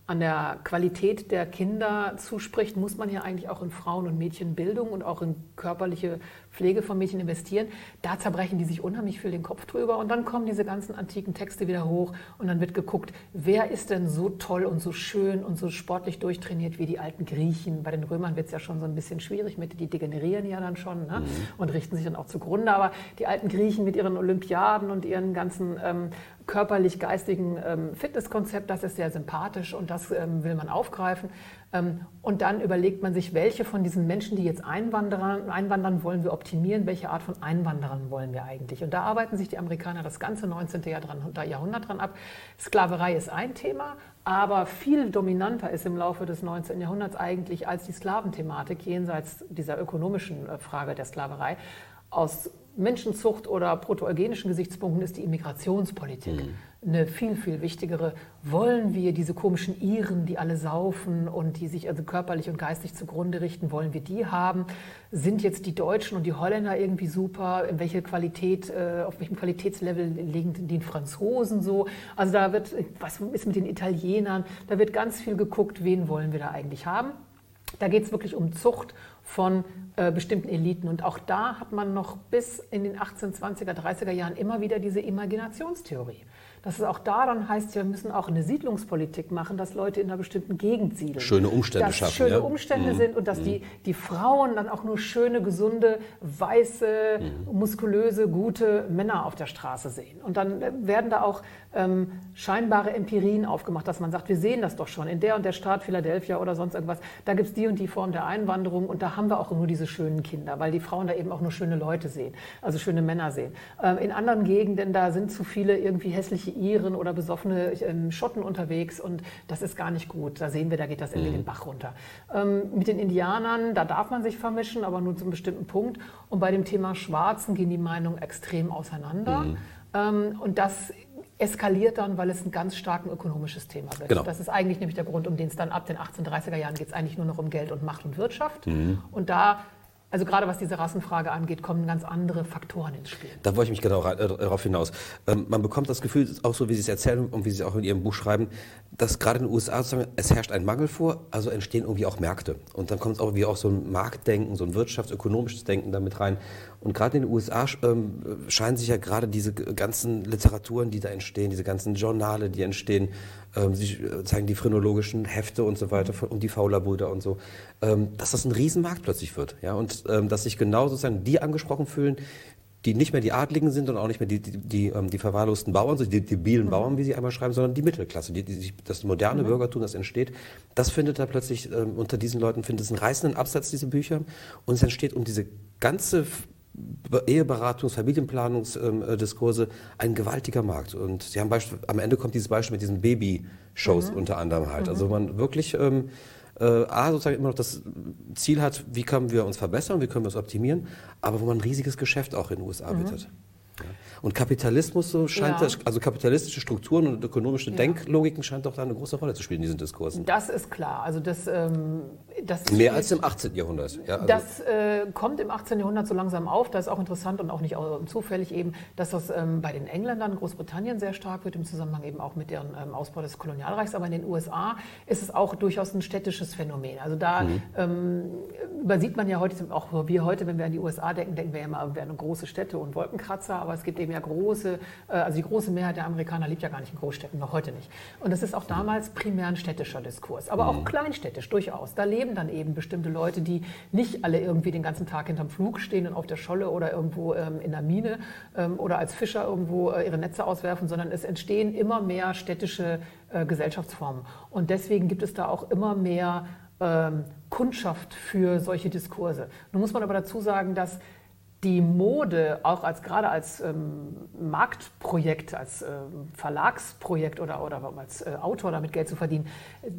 Speaker 3: an der Qualität der Kinder zuspricht, muss man ja eigentlich auch in Frauen- und Mädchenbildung und auch in körperliche Pflege von Mädchen investieren. Da zerbrechen die sich unheimlich viel den Kopf drüber und dann kommen diese ganzen antiken Texte wieder hoch und dann wird geguckt, wer ist denn so toll und so schön und so sportlich durchtrainiert wie die alten Griechen. Bei den Römern wird es ja schon so ein bisschen schwierig mit, die degenerieren ja dann schon ne? mhm. und richten sich dann auch zugrunde. Aber die alten Griechen mit ihren Olympiaden und ihren ganzen ähm, körperlich-geistigen ähm, Fitnesskonzept, das ist sehr sympathisch und das ähm, will man aufgreifen. Ähm, und dann überlegt man sich, welche von diesen Menschen, die jetzt einwandern, einwandern, wollen wir optimieren, welche Art von Einwanderern wollen wir eigentlich. Und da arbeiten sich die Amerikaner das ganze 19. Jahrhundert dran ab. Sklaverei ist ein Thema, aber viel dominanter ist im Laufe des 19. Jahrhunderts eigentlich als die Sklaventhematik jenseits dieser ökonomischen äh, Frage der Sklaverei aus Menschenzucht oder protoeugenischen Gesichtspunkten ist die Immigrationspolitik mhm. Eine viel, viel wichtigere. Wollen wir diese komischen Iren, die alle saufen und die sich also körperlich und geistig zugrunde richten, wollen wir die haben? Sind jetzt die Deutschen und die Holländer irgendwie super? In welche Qualität, äh, auf welchem Qualitätslevel liegen die Franzosen so? Also da wird, was ist mit den Italienern? Da wird ganz viel geguckt, wen wollen wir da eigentlich haben? Da geht es wirklich um Zucht von äh, bestimmten Eliten. Und auch da hat man noch bis in den 1820er, 30er Jahren immer wieder diese Imaginationstheorie dass es auch da dann heißt, wir müssen auch eine Siedlungspolitik machen, dass Leute in einer bestimmten Gegend siedeln.
Speaker 2: Schöne Umstände
Speaker 3: dass
Speaker 2: schaffen.
Speaker 3: schöne
Speaker 2: ja?
Speaker 3: Umstände mhm. sind und dass mhm. die, die Frauen dann auch nur schöne, gesunde, weiße, mhm. muskulöse, gute Männer auf der Straße sehen. Und dann äh, werden da auch ähm, scheinbare Empirien aufgemacht, dass man sagt, wir sehen das doch schon in der und der Stadt, Philadelphia oder sonst irgendwas, da gibt es die und die Form der Einwanderung und da haben wir auch nur diese schönen Kinder, weil die Frauen da eben auch nur schöne Leute sehen, also schöne Männer sehen. Ähm, in anderen Gegenden, da sind zu viele irgendwie hässliche Iren oder besoffene ähm, Schotten unterwegs und das ist gar nicht gut. Da sehen wir, da geht das irgendwie mhm. den Bach runter. Ähm, mit den Indianern, da darf man sich vermischen, aber nur zu einem bestimmten Punkt. Und bei dem Thema Schwarzen gehen die Meinungen extrem auseinander. Mhm. Ähm, und das eskaliert dann, weil es ein ganz stark ökonomisches Thema wird. Genau. Das ist eigentlich nämlich der Grund, um den es dann ab den 1830er Jahren geht es eigentlich nur noch um Geld und Macht und Wirtschaft. Mhm. Und da also gerade was diese Rassenfrage angeht, kommen ganz andere Faktoren ins Spiel.
Speaker 2: Da wollte ich mich genau äh, darauf hinaus. Ähm, man bekommt das Gefühl, auch so wie Sie es erzählen und wie Sie es auch in Ihrem Buch schreiben, dass gerade in den USA es herrscht ein Mangel vor, also entstehen irgendwie auch Märkte. Und dann kommt es auch wie auch so ein Marktdenken, so ein wirtschaftsökonomisches Denken damit rein. Und gerade in den USA ähm, scheinen sich ja gerade diese ganzen Literaturen, die da entstehen, diese ganzen Journale, die entstehen, ähm, sie äh, zeigen die phrenologischen Hefte und so weiter und die Faulerbrüder und so, ähm, dass das ein Riesenmarkt plötzlich wird. Ja? Und ähm, dass sich genau sozusagen die angesprochen fühlen, die nicht mehr die Adligen sind und auch nicht mehr die, die, die, ähm, die verwahrlosten Bauern, so die debilen mhm. Bauern, wie sie einmal schreiben, sondern die Mittelklasse, die, die, das moderne mhm. Bürgertum, das entsteht, das findet da plötzlich, ähm, unter diesen Leuten findet es einen reißenden Absatz, diese Bücher. Und es entsteht um diese ganze Eheberatungs-, Familienplanungsdiskurse ein gewaltiger Markt. Und Sie haben Beispiel, am Ende kommt dieses Beispiel mit diesen Baby-Shows mhm. unter anderem halt. Also mhm. Also man wirklich ähm, äh, A, sozusagen immer noch das Ziel hat, wie können wir uns verbessern, wie können wir uns optimieren, aber wo man ein riesiges Geschäft auch in den USA mhm. bietet. Und Kapitalismus, so scheint ja. das, also kapitalistische Strukturen und ökonomische ja. Denklogiken scheint doch da eine große Rolle zu spielen in diesen Diskursen.
Speaker 3: Das ist klar. Also das, ähm,
Speaker 2: das Mehr als im 18. Jahrhundert.
Speaker 3: Ja, also das äh, kommt im 18. Jahrhundert so langsam auf. Das ist auch interessant und auch nicht zufällig eben, dass das ähm, bei den Engländern, Großbritannien sehr stark wird, im Zusammenhang eben auch mit deren ähm, Ausbau des Kolonialreichs. Aber in den USA ist es auch durchaus ein städtisches Phänomen. Also da mhm. ähm, übersieht man ja heute, auch wir heute, wenn wir an die USA denken, denken wir ja immer, wir wären große Städte und Wolkenkratzer. Aber es gibt eben ja große, äh, also die große Mehrheit der Amerikaner lebt ja gar nicht in Großstädten, noch heute nicht. Und das ist auch damals primär ein städtischer Diskurs, aber auch mhm. kleinstädtisch durchaus. Da leben dann eben bestimmte Leute, die nicht alle irgendwie den ganzen Tag hinterm Flug stehen und auf der Scholle oder irgendwo ähm, in der Mine ähm, oder als Fischer irgendwo äh, ihre Netze auswerfen, sondern es entstehen immer mehr städtische äh, Gesellschaftsformen. Und deswegen gibt es da auch immer mehr ähm, Kundschaft für solche Diskurse. Nun muss man aber dazu sagen, dass die Mode auch als gerade als ähm, Marktprojekt, als ähm, Verlagsprojekt oder, oder als äh, Autor damit Geld zu verdienen,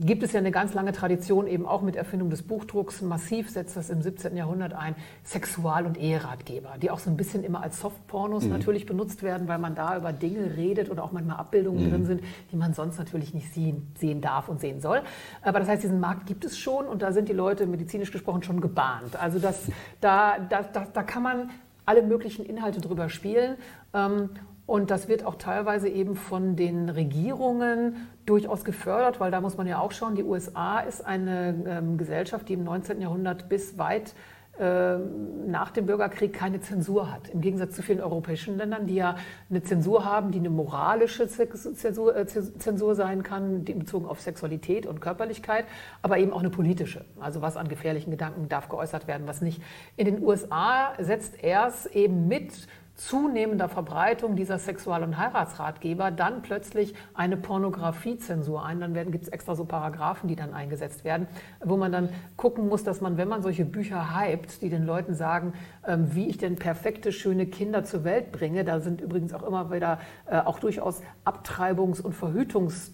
Speaker 3: gibt es ja eine ganz lange Tradition, eben auch mit Erfindung des Buchdrucks. Massiv setzt das im 17. Jahrhundert ein, Sexual- und Eheratgeber, die auch so ein bisschen immer als Softpornos mhm. natürlich benutzt werden, weil man da über Dinge redet oder auch manchmal Abbildungen mhm. drin sind, die man sonst natürlich nicht sehen, sehen darf und sehen soll. Aber das heißt, diesen Markt gibt es schon und da sind die Leute medizinisch gesprochen schon gebahnt. Also das, da, da, da, da kann man alle möglichen Inhalte drüber spielen. Ähm, und das wird auch teilweise eben von den Regierungen durchaus gefördert, weil da muss man ja auch schauen, die USA ist eine ähm, Gesellschaft, die im 19. Jahrhundert bis weit nach dem Bürgerkrieg keine Zensur hat. Im Gegensatz zu vielen europäischen Ländern, die ja eine Zensur haben, die eine moralische Zensur, äh, Zensur sein kann, bezogen auf Sexualität und Körperlichkeit, aber eben auch eine politische. Also was an gefährlichen Gedanken darf geäußert werden, was nicht. In den USA setzt er es eben mit zunehmender Verbreitung dieser Sexual- und Heiratsratgeber dann plötzlich eine Pornografiezensur ein. Dann gibt es extra so Paragraphen, die dann eingesetzt werden, wo man dann gucken muss, dass man, wenn man solche Bücher hypt, die den Leuten sagen, ähm, wie ich denn perfekte, schöne Kinder zur Welt bringe, da sind übrigens auch immer wieder äh, auch durchaus Abtreibungs- und Verhütungs-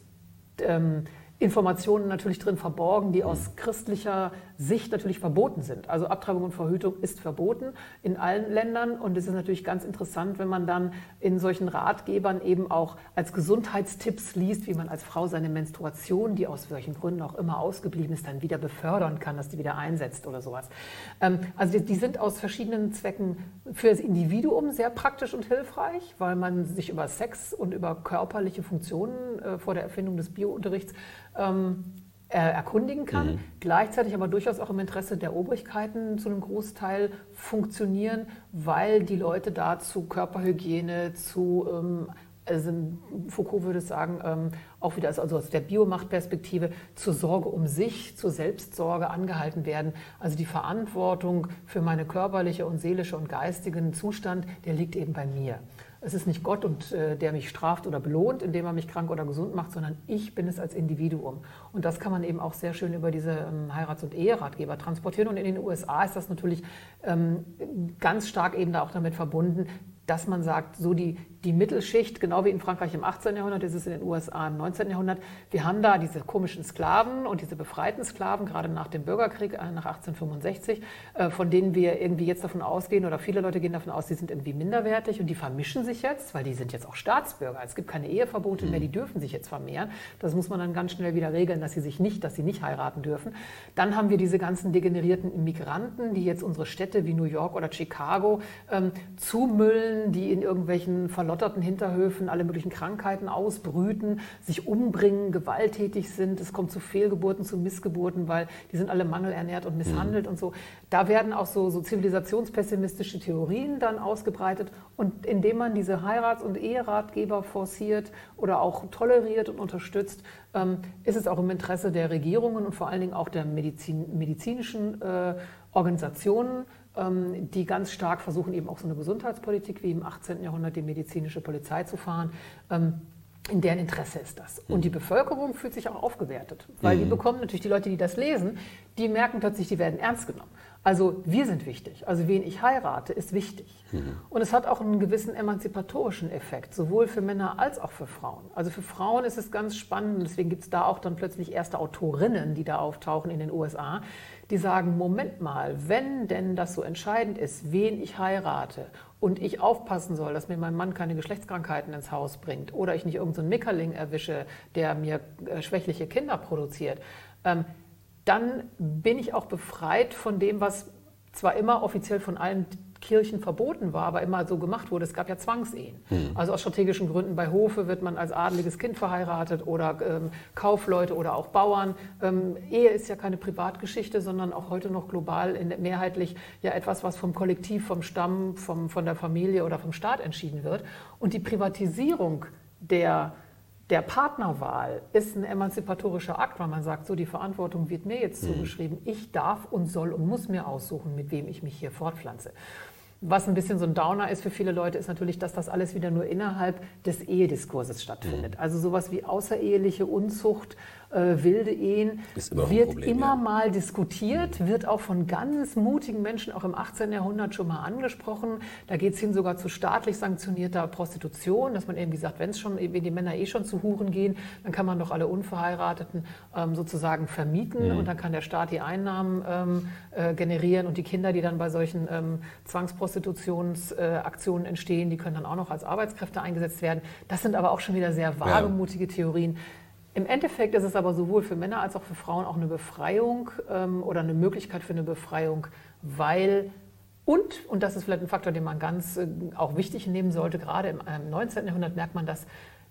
Speaker 3: ähm, Informationen natürlich drin verborgen, die aus christlicher Sicht natürlich verboten sind. Also Abtreibung und Verhütung ist verboten in allen Ländern und es ist natürlich ganz interessant, wenn man dann in solchen Ratgebern eben auch als Gesundheitstipps liest, wie man als Frau seine Menstruation, die aus welchen Gründen auch immer ausgeblieben ist, dann wieder befördern kann, dass die wieder einsetzt oder sowas. Ähm, also die sind aus verschiedenen Zwecken für das Individuum sehr praktisch und hilfreich, weil man sich über Sex und über körperliche Funktionen äh, vor der Erfindung des Biounterrichts ähm, erkundigen kann, mhm. gleichzeitig aber durchaus auch im Interesse der Obrigkeiten zu einem Großteil funktionieren, weil die Leute da zu Körperhygiene, zu ähm, also Foucault würde sagen, ähm, auch wieder also aus der Biomachtperspektive zur Sorge um sich, zur Selbstsorge angehalten werden. Also die Verantwortung für meine körperliche und seelische und geistigen Zustand, der liegt eben bei mir. Es ist nicht Gott, und, äh, der mich straft oder belohnt, indem er mich krank oder gesund macht, sondern ich bin es als Individuum. Und das kann man eben auch sehr schön über diese ähm, Heirats- und Eheratgeber transportieren. Und in den USA ist das natürlich ähm, ganz stark eben da auch damit verbunden, dass man sagt, so die, die Mittelschicht, genau wie in Frankreich im 18. Jahrhundert, ist es in den USA im 19. Jahrhundert. Wir haben da diese komischen Sklaven und diese befreiten Sklaven, gerade nach dem Bürgerkrieg, äh, nach 1865, äh, von denen wir irgendwie jetzt davon ausgehen, oder viele Leute gehen davon aus, die sind irgendwie minderwertig und die vermischen sich jetzt, weil die sind jetzt auch Staatsbürger. Es gibt keine Eheverbote mehr, die dürfen sich jetzt vermehren. Das muss man dann ganz schnell wieder regeln, dass sie sich nicht, dass sie nicht heiraten dürfen. Dann haben wir diese ganzen degenerierten Immigranten, die jetzt unsere Städte wie New York oder Chicago ähm, zumüllen, die in irgendwelchen verlotterten Hinterhöfen alle möglichen Krankheiten ausbrüten, sich umbringen, gewalttätig sind. Es kommt zu Fehlgeburten, zu Missgeburten, weil die sind alle mangelernährt und misshandelt mhm. und so. Da werden auch so, so zivilisationspessimistische Theorien dann ausgebreitet. Und indem man diese Heirats- und Eheratgeber forciert oder auch toleriert und unterstützt, ähm, ist es auch im Interesse der Regierungen und vor allen Dingen auch der Medizin, medizinischen äh, Organisationen, die ganz stark versuchen, eben auch so eine Gesundheitspolitik wie im 18. Jahrhundert die medizinische Polizei zu fahren. Ähm, in deren Interesse ist das. Und die Bevölkerung fühlt sich auch aufgewertet, weil mhm. die bekommen natürlich die Leute, die das lesen, die merken plötzlich, die werden ernst genommen. Also wir sind wichtig. Also wen ich heirate, ist wichtig. Mhm. Und es hat auch einen gewissen emanzipatorischen Effekt, sowohl für Männer als auch für Frauen. Also für Frauen ist es ganz spannend, deswegen gibt es da auch dann plötzlich erste Autorinnen, die da auftauchen in den USA, die sagen, Moment mal, wenn denn das so entscheidend ist, wen ich heirate und ich aufpassen soll, dass mir mein Mann keine Geschlechtskrankheiten ins Haus bringt oder ich nicht irgendeinen so Mickerling erwische, der mir äh, schwächliche Kinder produziert, ähm, dann bin ich auch befreit von dem, was zwar immer offiziell von allen Kirchen verboten war, aber immer so gemacht wurde. Es gab ja Zwangsehen. Mhm. Also aus strategischen Gründen bei Hofe wird man als adeliges Kind verheiratet oder ähm, Kaufleute oder auch Bauern. Ähm, Ehe ist ja keine Privatgeschichte, sondern auch heute noch global in, mehrheitlich ja etwas, was vom Kollektiv, vom Stamm, vom, von der Familie oder vom Staat entschieden wird. Und die Privatisierung der der Partnerwahl ist ein emanzipatorischer Akt, weil man sagt, so die Verantwortung wird mir jetzt mhm. zugeschrieben. Ich darf und soll und muss mir aussuchen, mit wem ich mich hier fortpflanze. Was ein bisschen so ein Downer ist für viele Leute, ist natürlich, dass das alles wieder nur innerhalb des Ehediskurses stattfindet. Mhm. Also sowas wie außereheliche Unzucht, äh, wilde Ehen immer wird Problem, immer ja. mal diskutiert, wird auch von ganz mutigen Menschen auch im 18. Jahrhundert schon mal angesprochen. Da geht es hin sogar zu staatlich sanktionierter Prostitution, dass man irgendwie sagt, wenn es schon, wenn die Männer eh schon zu Huren gehen, dann kann man doch alle Unverheirateten ähm, sozusagen vermieten mhm. und dann kann der Staat die Einnahmen ähm, äh, generieren und die Kinder, die dann bei solchen ähm, Zwangsprostitutionsaktionen äh, entstehen, die können dann auch noch als Arbeitskräfte eingesetzt werden. Das sind aber auch schon wieder sehr wagemutige ja. Theorien. Im Endeffekt ist es aber sowohl für Männer als auch für Frauen auch eine Befreiung ähm, oder eine Möglichkeit für eine Befreiung, weil und, und das ist vielleicht ein Faktor, den man ganz äh, auch wichtig nehmen sollte, gerade im, im 19. Jahrhundert merkt man, dass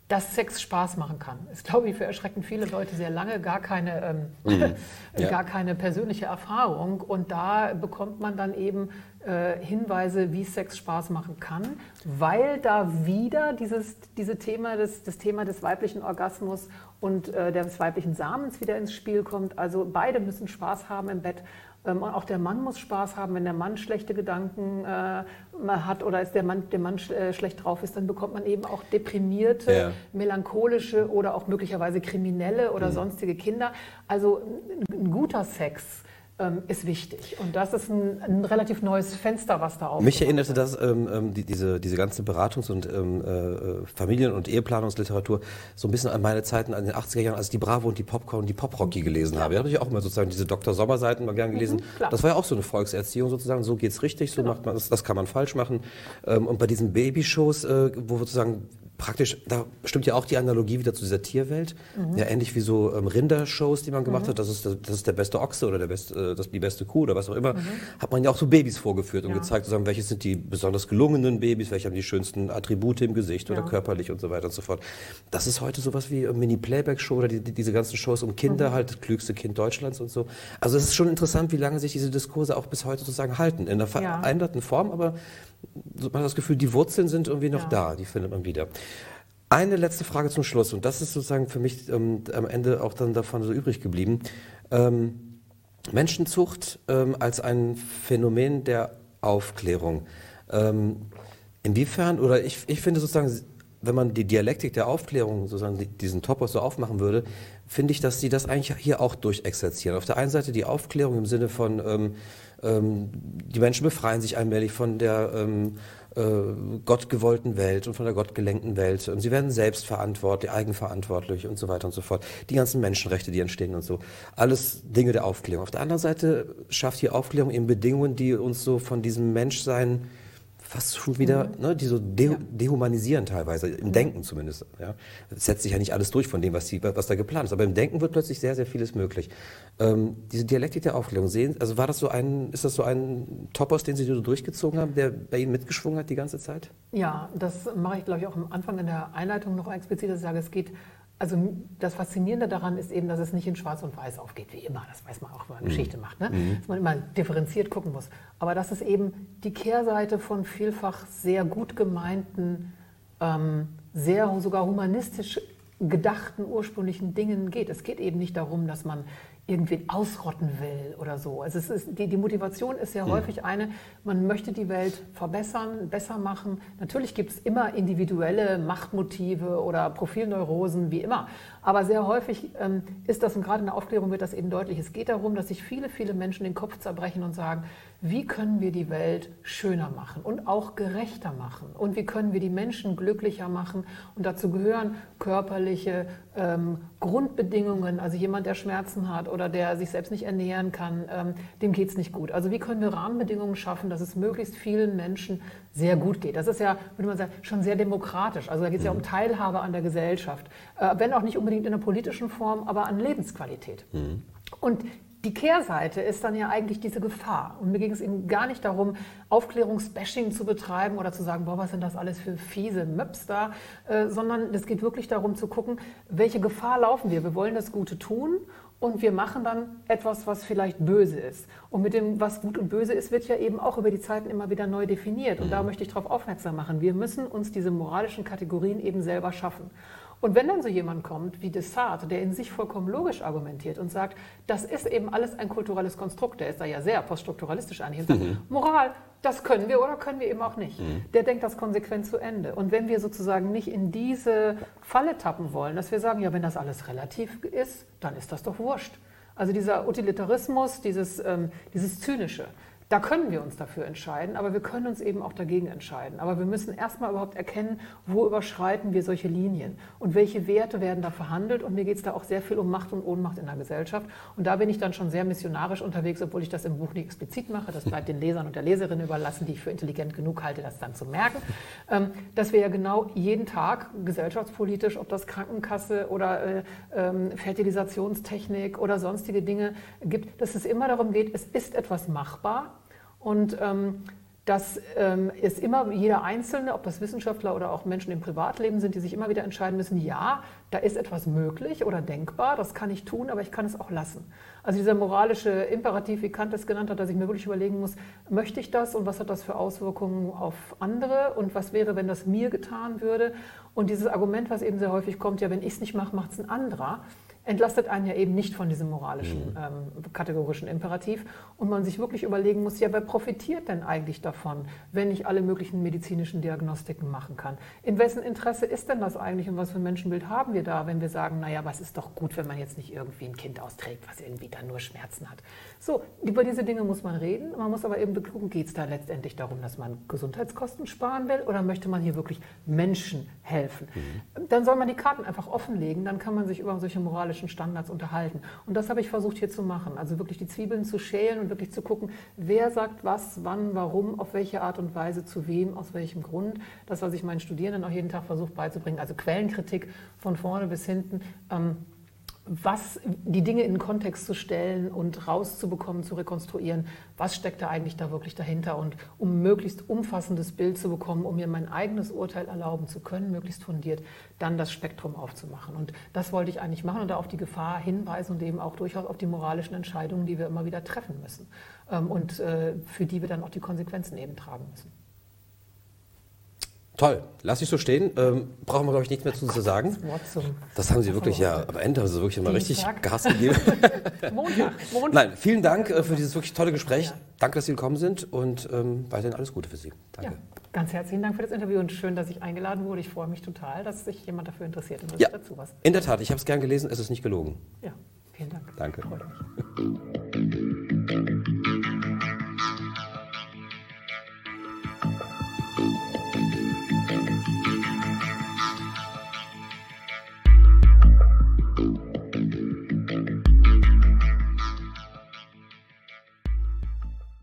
Speaker 3: dass Sex Spaß machen kann. Ist, glaube ich, für erschreckend viele Leute sehr lange gar keine, ähm, mhm. [LAUGHS] ja. gar keine persönliche Erfahrung. Und da bekommt man dann eben äh, Hinweise, wie Sex Spaß machen kann, weil da wieder dieses diese Thema des, das Thema des weiblichen Orgasmus und äh, des weiblichen Samens wieder ins Spiel kommt. Also beide müssen Spaß haben im Bett. Ähm, und auch der Mann muss Spaß haben. Wenn der Mann schlechte Gedanken äh, hat oder ist der Mann, der Mann äh, schlecht drauf ist, dann bekommt man eben auch deprimierte, ja. melancholische oder auch möglicherweise kriminelle oder mhm. sonstige Kinder. Also ein guter Sex ist wichtig. Und das ist ein, ein, relativ neues Fenster, was da aufgeht.
Speaker 2: Mich erinnerte das, ähm, ähm, die, diese, diese ganze Beratungs- und ähm, äh, Familien- und Eheplanungsliteratur so ein bisschen an meine Zeiten, an den 80er Jahren, als ich die Bravo und die Popcorn und die Poprocky gelesen ja. habe. Da habe ich auch immer sozusagen diese Dr. Sommer-Seiten mal gern gelesen. Mhm, das war ja auch so eine Volkserziehung sozusagen. So geht's richtig, so genau. macht man das, das kann man falsch machen. Ähm, und bei diesen Babyshows, äh, wo sozusagen praktisch, da stimmt ja auch die Analogie wieder zu dieser Tierwelt. Mhm. Ja, ähnlich wie so ähm, Rindershows, die man gemacht mhm. hat, das ist, das ist der beste Ochse oder der beste, äh, das, die beste Kuh oder was auch immer, mhm. hat man ja auch so Babys vorgeführt und ja. gezeigt, sozusagen, welche sind die besonders gelungenen Babys, welche haben die schönsten Attribute im Gesicht ja. oder körperlich und so weiter und so fort. Das ist heute sowas wie Mini-Playback-Show oder die, die, diese ganzen Shows um Kinder, mhm. halt das klügste Kind Deutschlands und so. Also es ist schon interessant, wie lange sich diese Diskurse auch bis heute sozusagen halten. In einer veränderten Form, aber man hat das Gefühl, die Wurzeln sind irgendwie noch da, die findet man wieder. Eine letzte Frage zum Schluss und das ist sozusagen für mich ähm, am Ende auch dann davon so übrig geblieben. Ähm, Menschenzucht ähm, als ein Phänomen der Aufklärung. Ähm, inwiefern, oder ich, ich finde sozusagen, wenn man die Dialektik der Aufklärung, sozusagen diesen Topos so aufmachen würde, finde ich, dass sie das eigentlich hier auch durchexerzieren. Auf der einen Seite die Aufklärung im Sinne von, ähm, die Menschen befreien sich allmählich von der ähm, äh, gottgewollten Welt und von der gottgelenkten Welt. Und sie werden selbstverantwortlich, eigenverantwortlich und so weiter und so fort. Die ganzen Menschenrechte, die entstehen und so. Alles Dinge der Aufklärung. Auf der anderen Seite schafft die Aufklärung eben Bedingungen, die uns so von diesem Menschsein fast schon wieder, mhm. ne, die so de ja. dehumanisieren teilweise, im mhm. Denken zumindest. Ja. Es setzt sich ja nicht alles durch von dem, was, die, was da geplant ist, aber im Denken wird plötzlich sehr, sehr vieles möglich. Ähm, diese Dialektik der Aufklärung, sehen, also war das so ein, ist das so ein Topos, den Sie so durchgezogen haben, der bei Ihnen mitgeschwungen hat die ganze Zeit?
Speaker 3: Ja, das mache ich, glaube ich, auch am Anfang in der Einleitung noch explizit, dass ich sage, es geht also das Faszinierende daran ist eben, dass es nicht in Schwarz und Weiß aufgeht, wie immer. Das weiß man auch, wenn man mhm. Geschichte macht, ne? Mhm. dass man immer differenziert gucken muss. Aber dass es eben die Kehrseite von vielfach sehr gut gemeinten, ähm, sehr sogar humanistisch gedachten ursprünglichen Dingen geht. Es geht eben nicht darum, dass man irgendwie ausrotten will oder so. Also es ist, die, die Motivation ist ja häufig eine, man möchte die Welt verbessern, besser machen. Natürlich gibt es immer individuelle Machtmotive oder Profilneurosen, wie immer. Aber sehr häufig ähm, ist das, und gerade in der Aufklärung wird das eben deutlich, es geht darum, dass sich viele, viele Menschen den Kopf zerbrechen und sagen, wie können wir die Welt schöner machen und auch gerechter machen? Und wie können wir die Menschen glücklicher machen? Und dazu gehören körperliche ähm, Grundbedingungen, also jemand, der Schmerzen hat oder der sich selbst nicht ernähren kann, ähm, dem geht es nicht gut. Also wie können wir Rahmenbedingungen schaffen, dass es möglichst vielen Menschen sehr gut geht? Das ist ja, würde man sagen, schon sehr demokratisch. Also da geht es ja um Teilhabe an der Gesellschaft, äh, wenn auch nicht unbedingt unbedingt in der politischen Form, aber an Lebensqualität. Mhm. Und die Kehrseite ist dann ja eigentlich diese Gefahr. Und mir ging es eben gar nicht darum, Aufklärungsbashing zu betreiben oder zu sagen, boah, was sind das alles für fiese Möps da, äh, sondern es geht wirklich darum zu gucken, welche Gefahr laufen wir. Wir wollen das Gute tun und wir machen dann etwas, was vielleicht böse ist. Und mit dem, was gut und böse ist, wird ja eben auch über die Zeiten immer wieder neu definiert. Und da mhm. möchte ich darauf aufmerksam machen. Wir müssen uns diese moralischen Kategorien eben selber schaffen. Und wenn dann so jemand kommt wie Descartes, der in sich vollkommen logisch argumentiert und sagt, das ist eben alles ein kulturelles Konstrukt, der ist da ja sehr poststrukturalistisch eigentlich und sagt, mhm. Moral, das können wir oder können wir eben auch nicht. Mhm. Der denkt das konsequent zu Ende. Und wenn wir sozusagen nicht in diese Falle tappen wollen, dass wir sagen, ja, wenn das alles relativ ist, dann ist das doch wurscht. Also dieser Utilitarismus, dieses, ähm, dieses Zynische, da können wir uns dafür entscheiden, aber wir können uns eben auch dagegen entscheiden. Aber wir müssen erstmal überhaupt erkennen, wo überschreiten wir solche Linien und welche Werte werden da verhandelt. Und mir geht es da auch sehr viel um Macht und Ohnmacht in der Gesellschaft. Und da bin ich dann schon sehr missionarisch unterwegs, obwohl ich das im Buch nicht explizit mache. Das bleibt den Lesern und der Leserin überlassen, die ich für intelligent genug halte, das dann zu merken. Ähm, dass wir ja genau jeden Tag gesellschaftspolitisch, ob das Krankenkasse oder äh, ähm, Fertilisationstechnik oder sonstige Dinge gibt, dass es immer darum geht, es ist etwas machbar und ähm, dass ähm, es immer jeder Einzelne, ob das Wissenschaftler oder auch Menschen im Privatleben sind, die sich immer wieder entscheiden müssen, ja, da ist etwas möglich oder denkbar, das kann ich tun, aber ich kann es auch lassen. Also dieser moralische Imperativ, wie Kant es genannt hat, dass ich mir wirklich überlegen muss, möchte ich das und was hat das für Auswirkungen auf andere und was wäre, wenn das mir getan würde. Und dieses Argument, was eben sehr häufig kommt, ja, wenn ich es nicht mache, macht es ein anderer entlastet einen ja eben nicht von diesem moralischen, mhm. ähm, kategorischen Imperativ. Und man sich wirklich überlegen muss, ja, wer profitiert denn eigentlich davon, wenn ich alle möglichen medizinischen Diagnostiken machen kann? In wessen Interesse ist denn das eigentlich und was für ein Menschenbild haben wir da, wenn wir sagen, naja, was ist doch gut, wenn man jetzt nicht irgendwie ein Kind austrägt, was irgendwie dann nur Schmerzen hat. So, über diese Dinge muss man reden. Man muss aber eben begucken, geht es da letztendlich darum, dass man Gesundheitskosten sparen will oder möchte man hier wirklich Menschen helfen? Mhm. Dann soll man die Karten einfach offenlegen, dann kann man sich über solche moralischen moralischen Standards unterhalten. Und das habe ich versucht hier zu machen. Also wirklich die Zwiebeln zu schälen und wirklich zu gucken, wer sagt was, wann, warum, auf welche Art und Weise, zu wem, aus welchem Grund. Das, was ich meinen Studierenden auch jeden Tag versuche beizubringen. Also Quellenkritik von vorne bis hinten. Ähm, was die Dinge in den Kontext zu stellen und rauszubekommen, zu rekonstruieren, was steckt da eigentlich da wirklich dahinter und um möglichst umfassendes Bild zu bekommen, um mir mein eigenes Urteil erlauben zu können, möglichst fundiert, dann das Spektrum aufzumachen. Und das wollte ich eigentlich machen und da auf die Gefahr hinweisen und eben auch durchaus auf die moralischen Entscheidungen, die wir immer wieder treffen müssen ähm, und äh, für die wir dann auch die Konsequenzen eben tragen müssen.
Speaker 2: Toll, lass ich so stehen. Ähm, brauchen wir, glaube ich, nichts mehr zu, zu sagen. Das haben Sie wirklich, ja, am Ende haben Sie wirklich immer richtig Gas gegeben. [LAUGHS] [LAUGHS] Montag, Montag. Nein, vielen Dank äh, für dieses wirklich tolle Gespräch. Ja. Danke, dass Sie gekommen sind und ähm, weiterhin alles Gute für Sie. Danke. Ja,
Speaker 3: ganz herzlichen Dank für das Interview und schön, dass ich eingeladen wurde. Ich freue mich total, dass sich jemand dafür interessiert und
Speaker 2: ja, dazu was. In der Tat, ich habe es gern gelesen, es ist nicht gelogen.
Speaker 3: Ja, vielen Dank.
Speaker 2: Danke. [LAUGHS]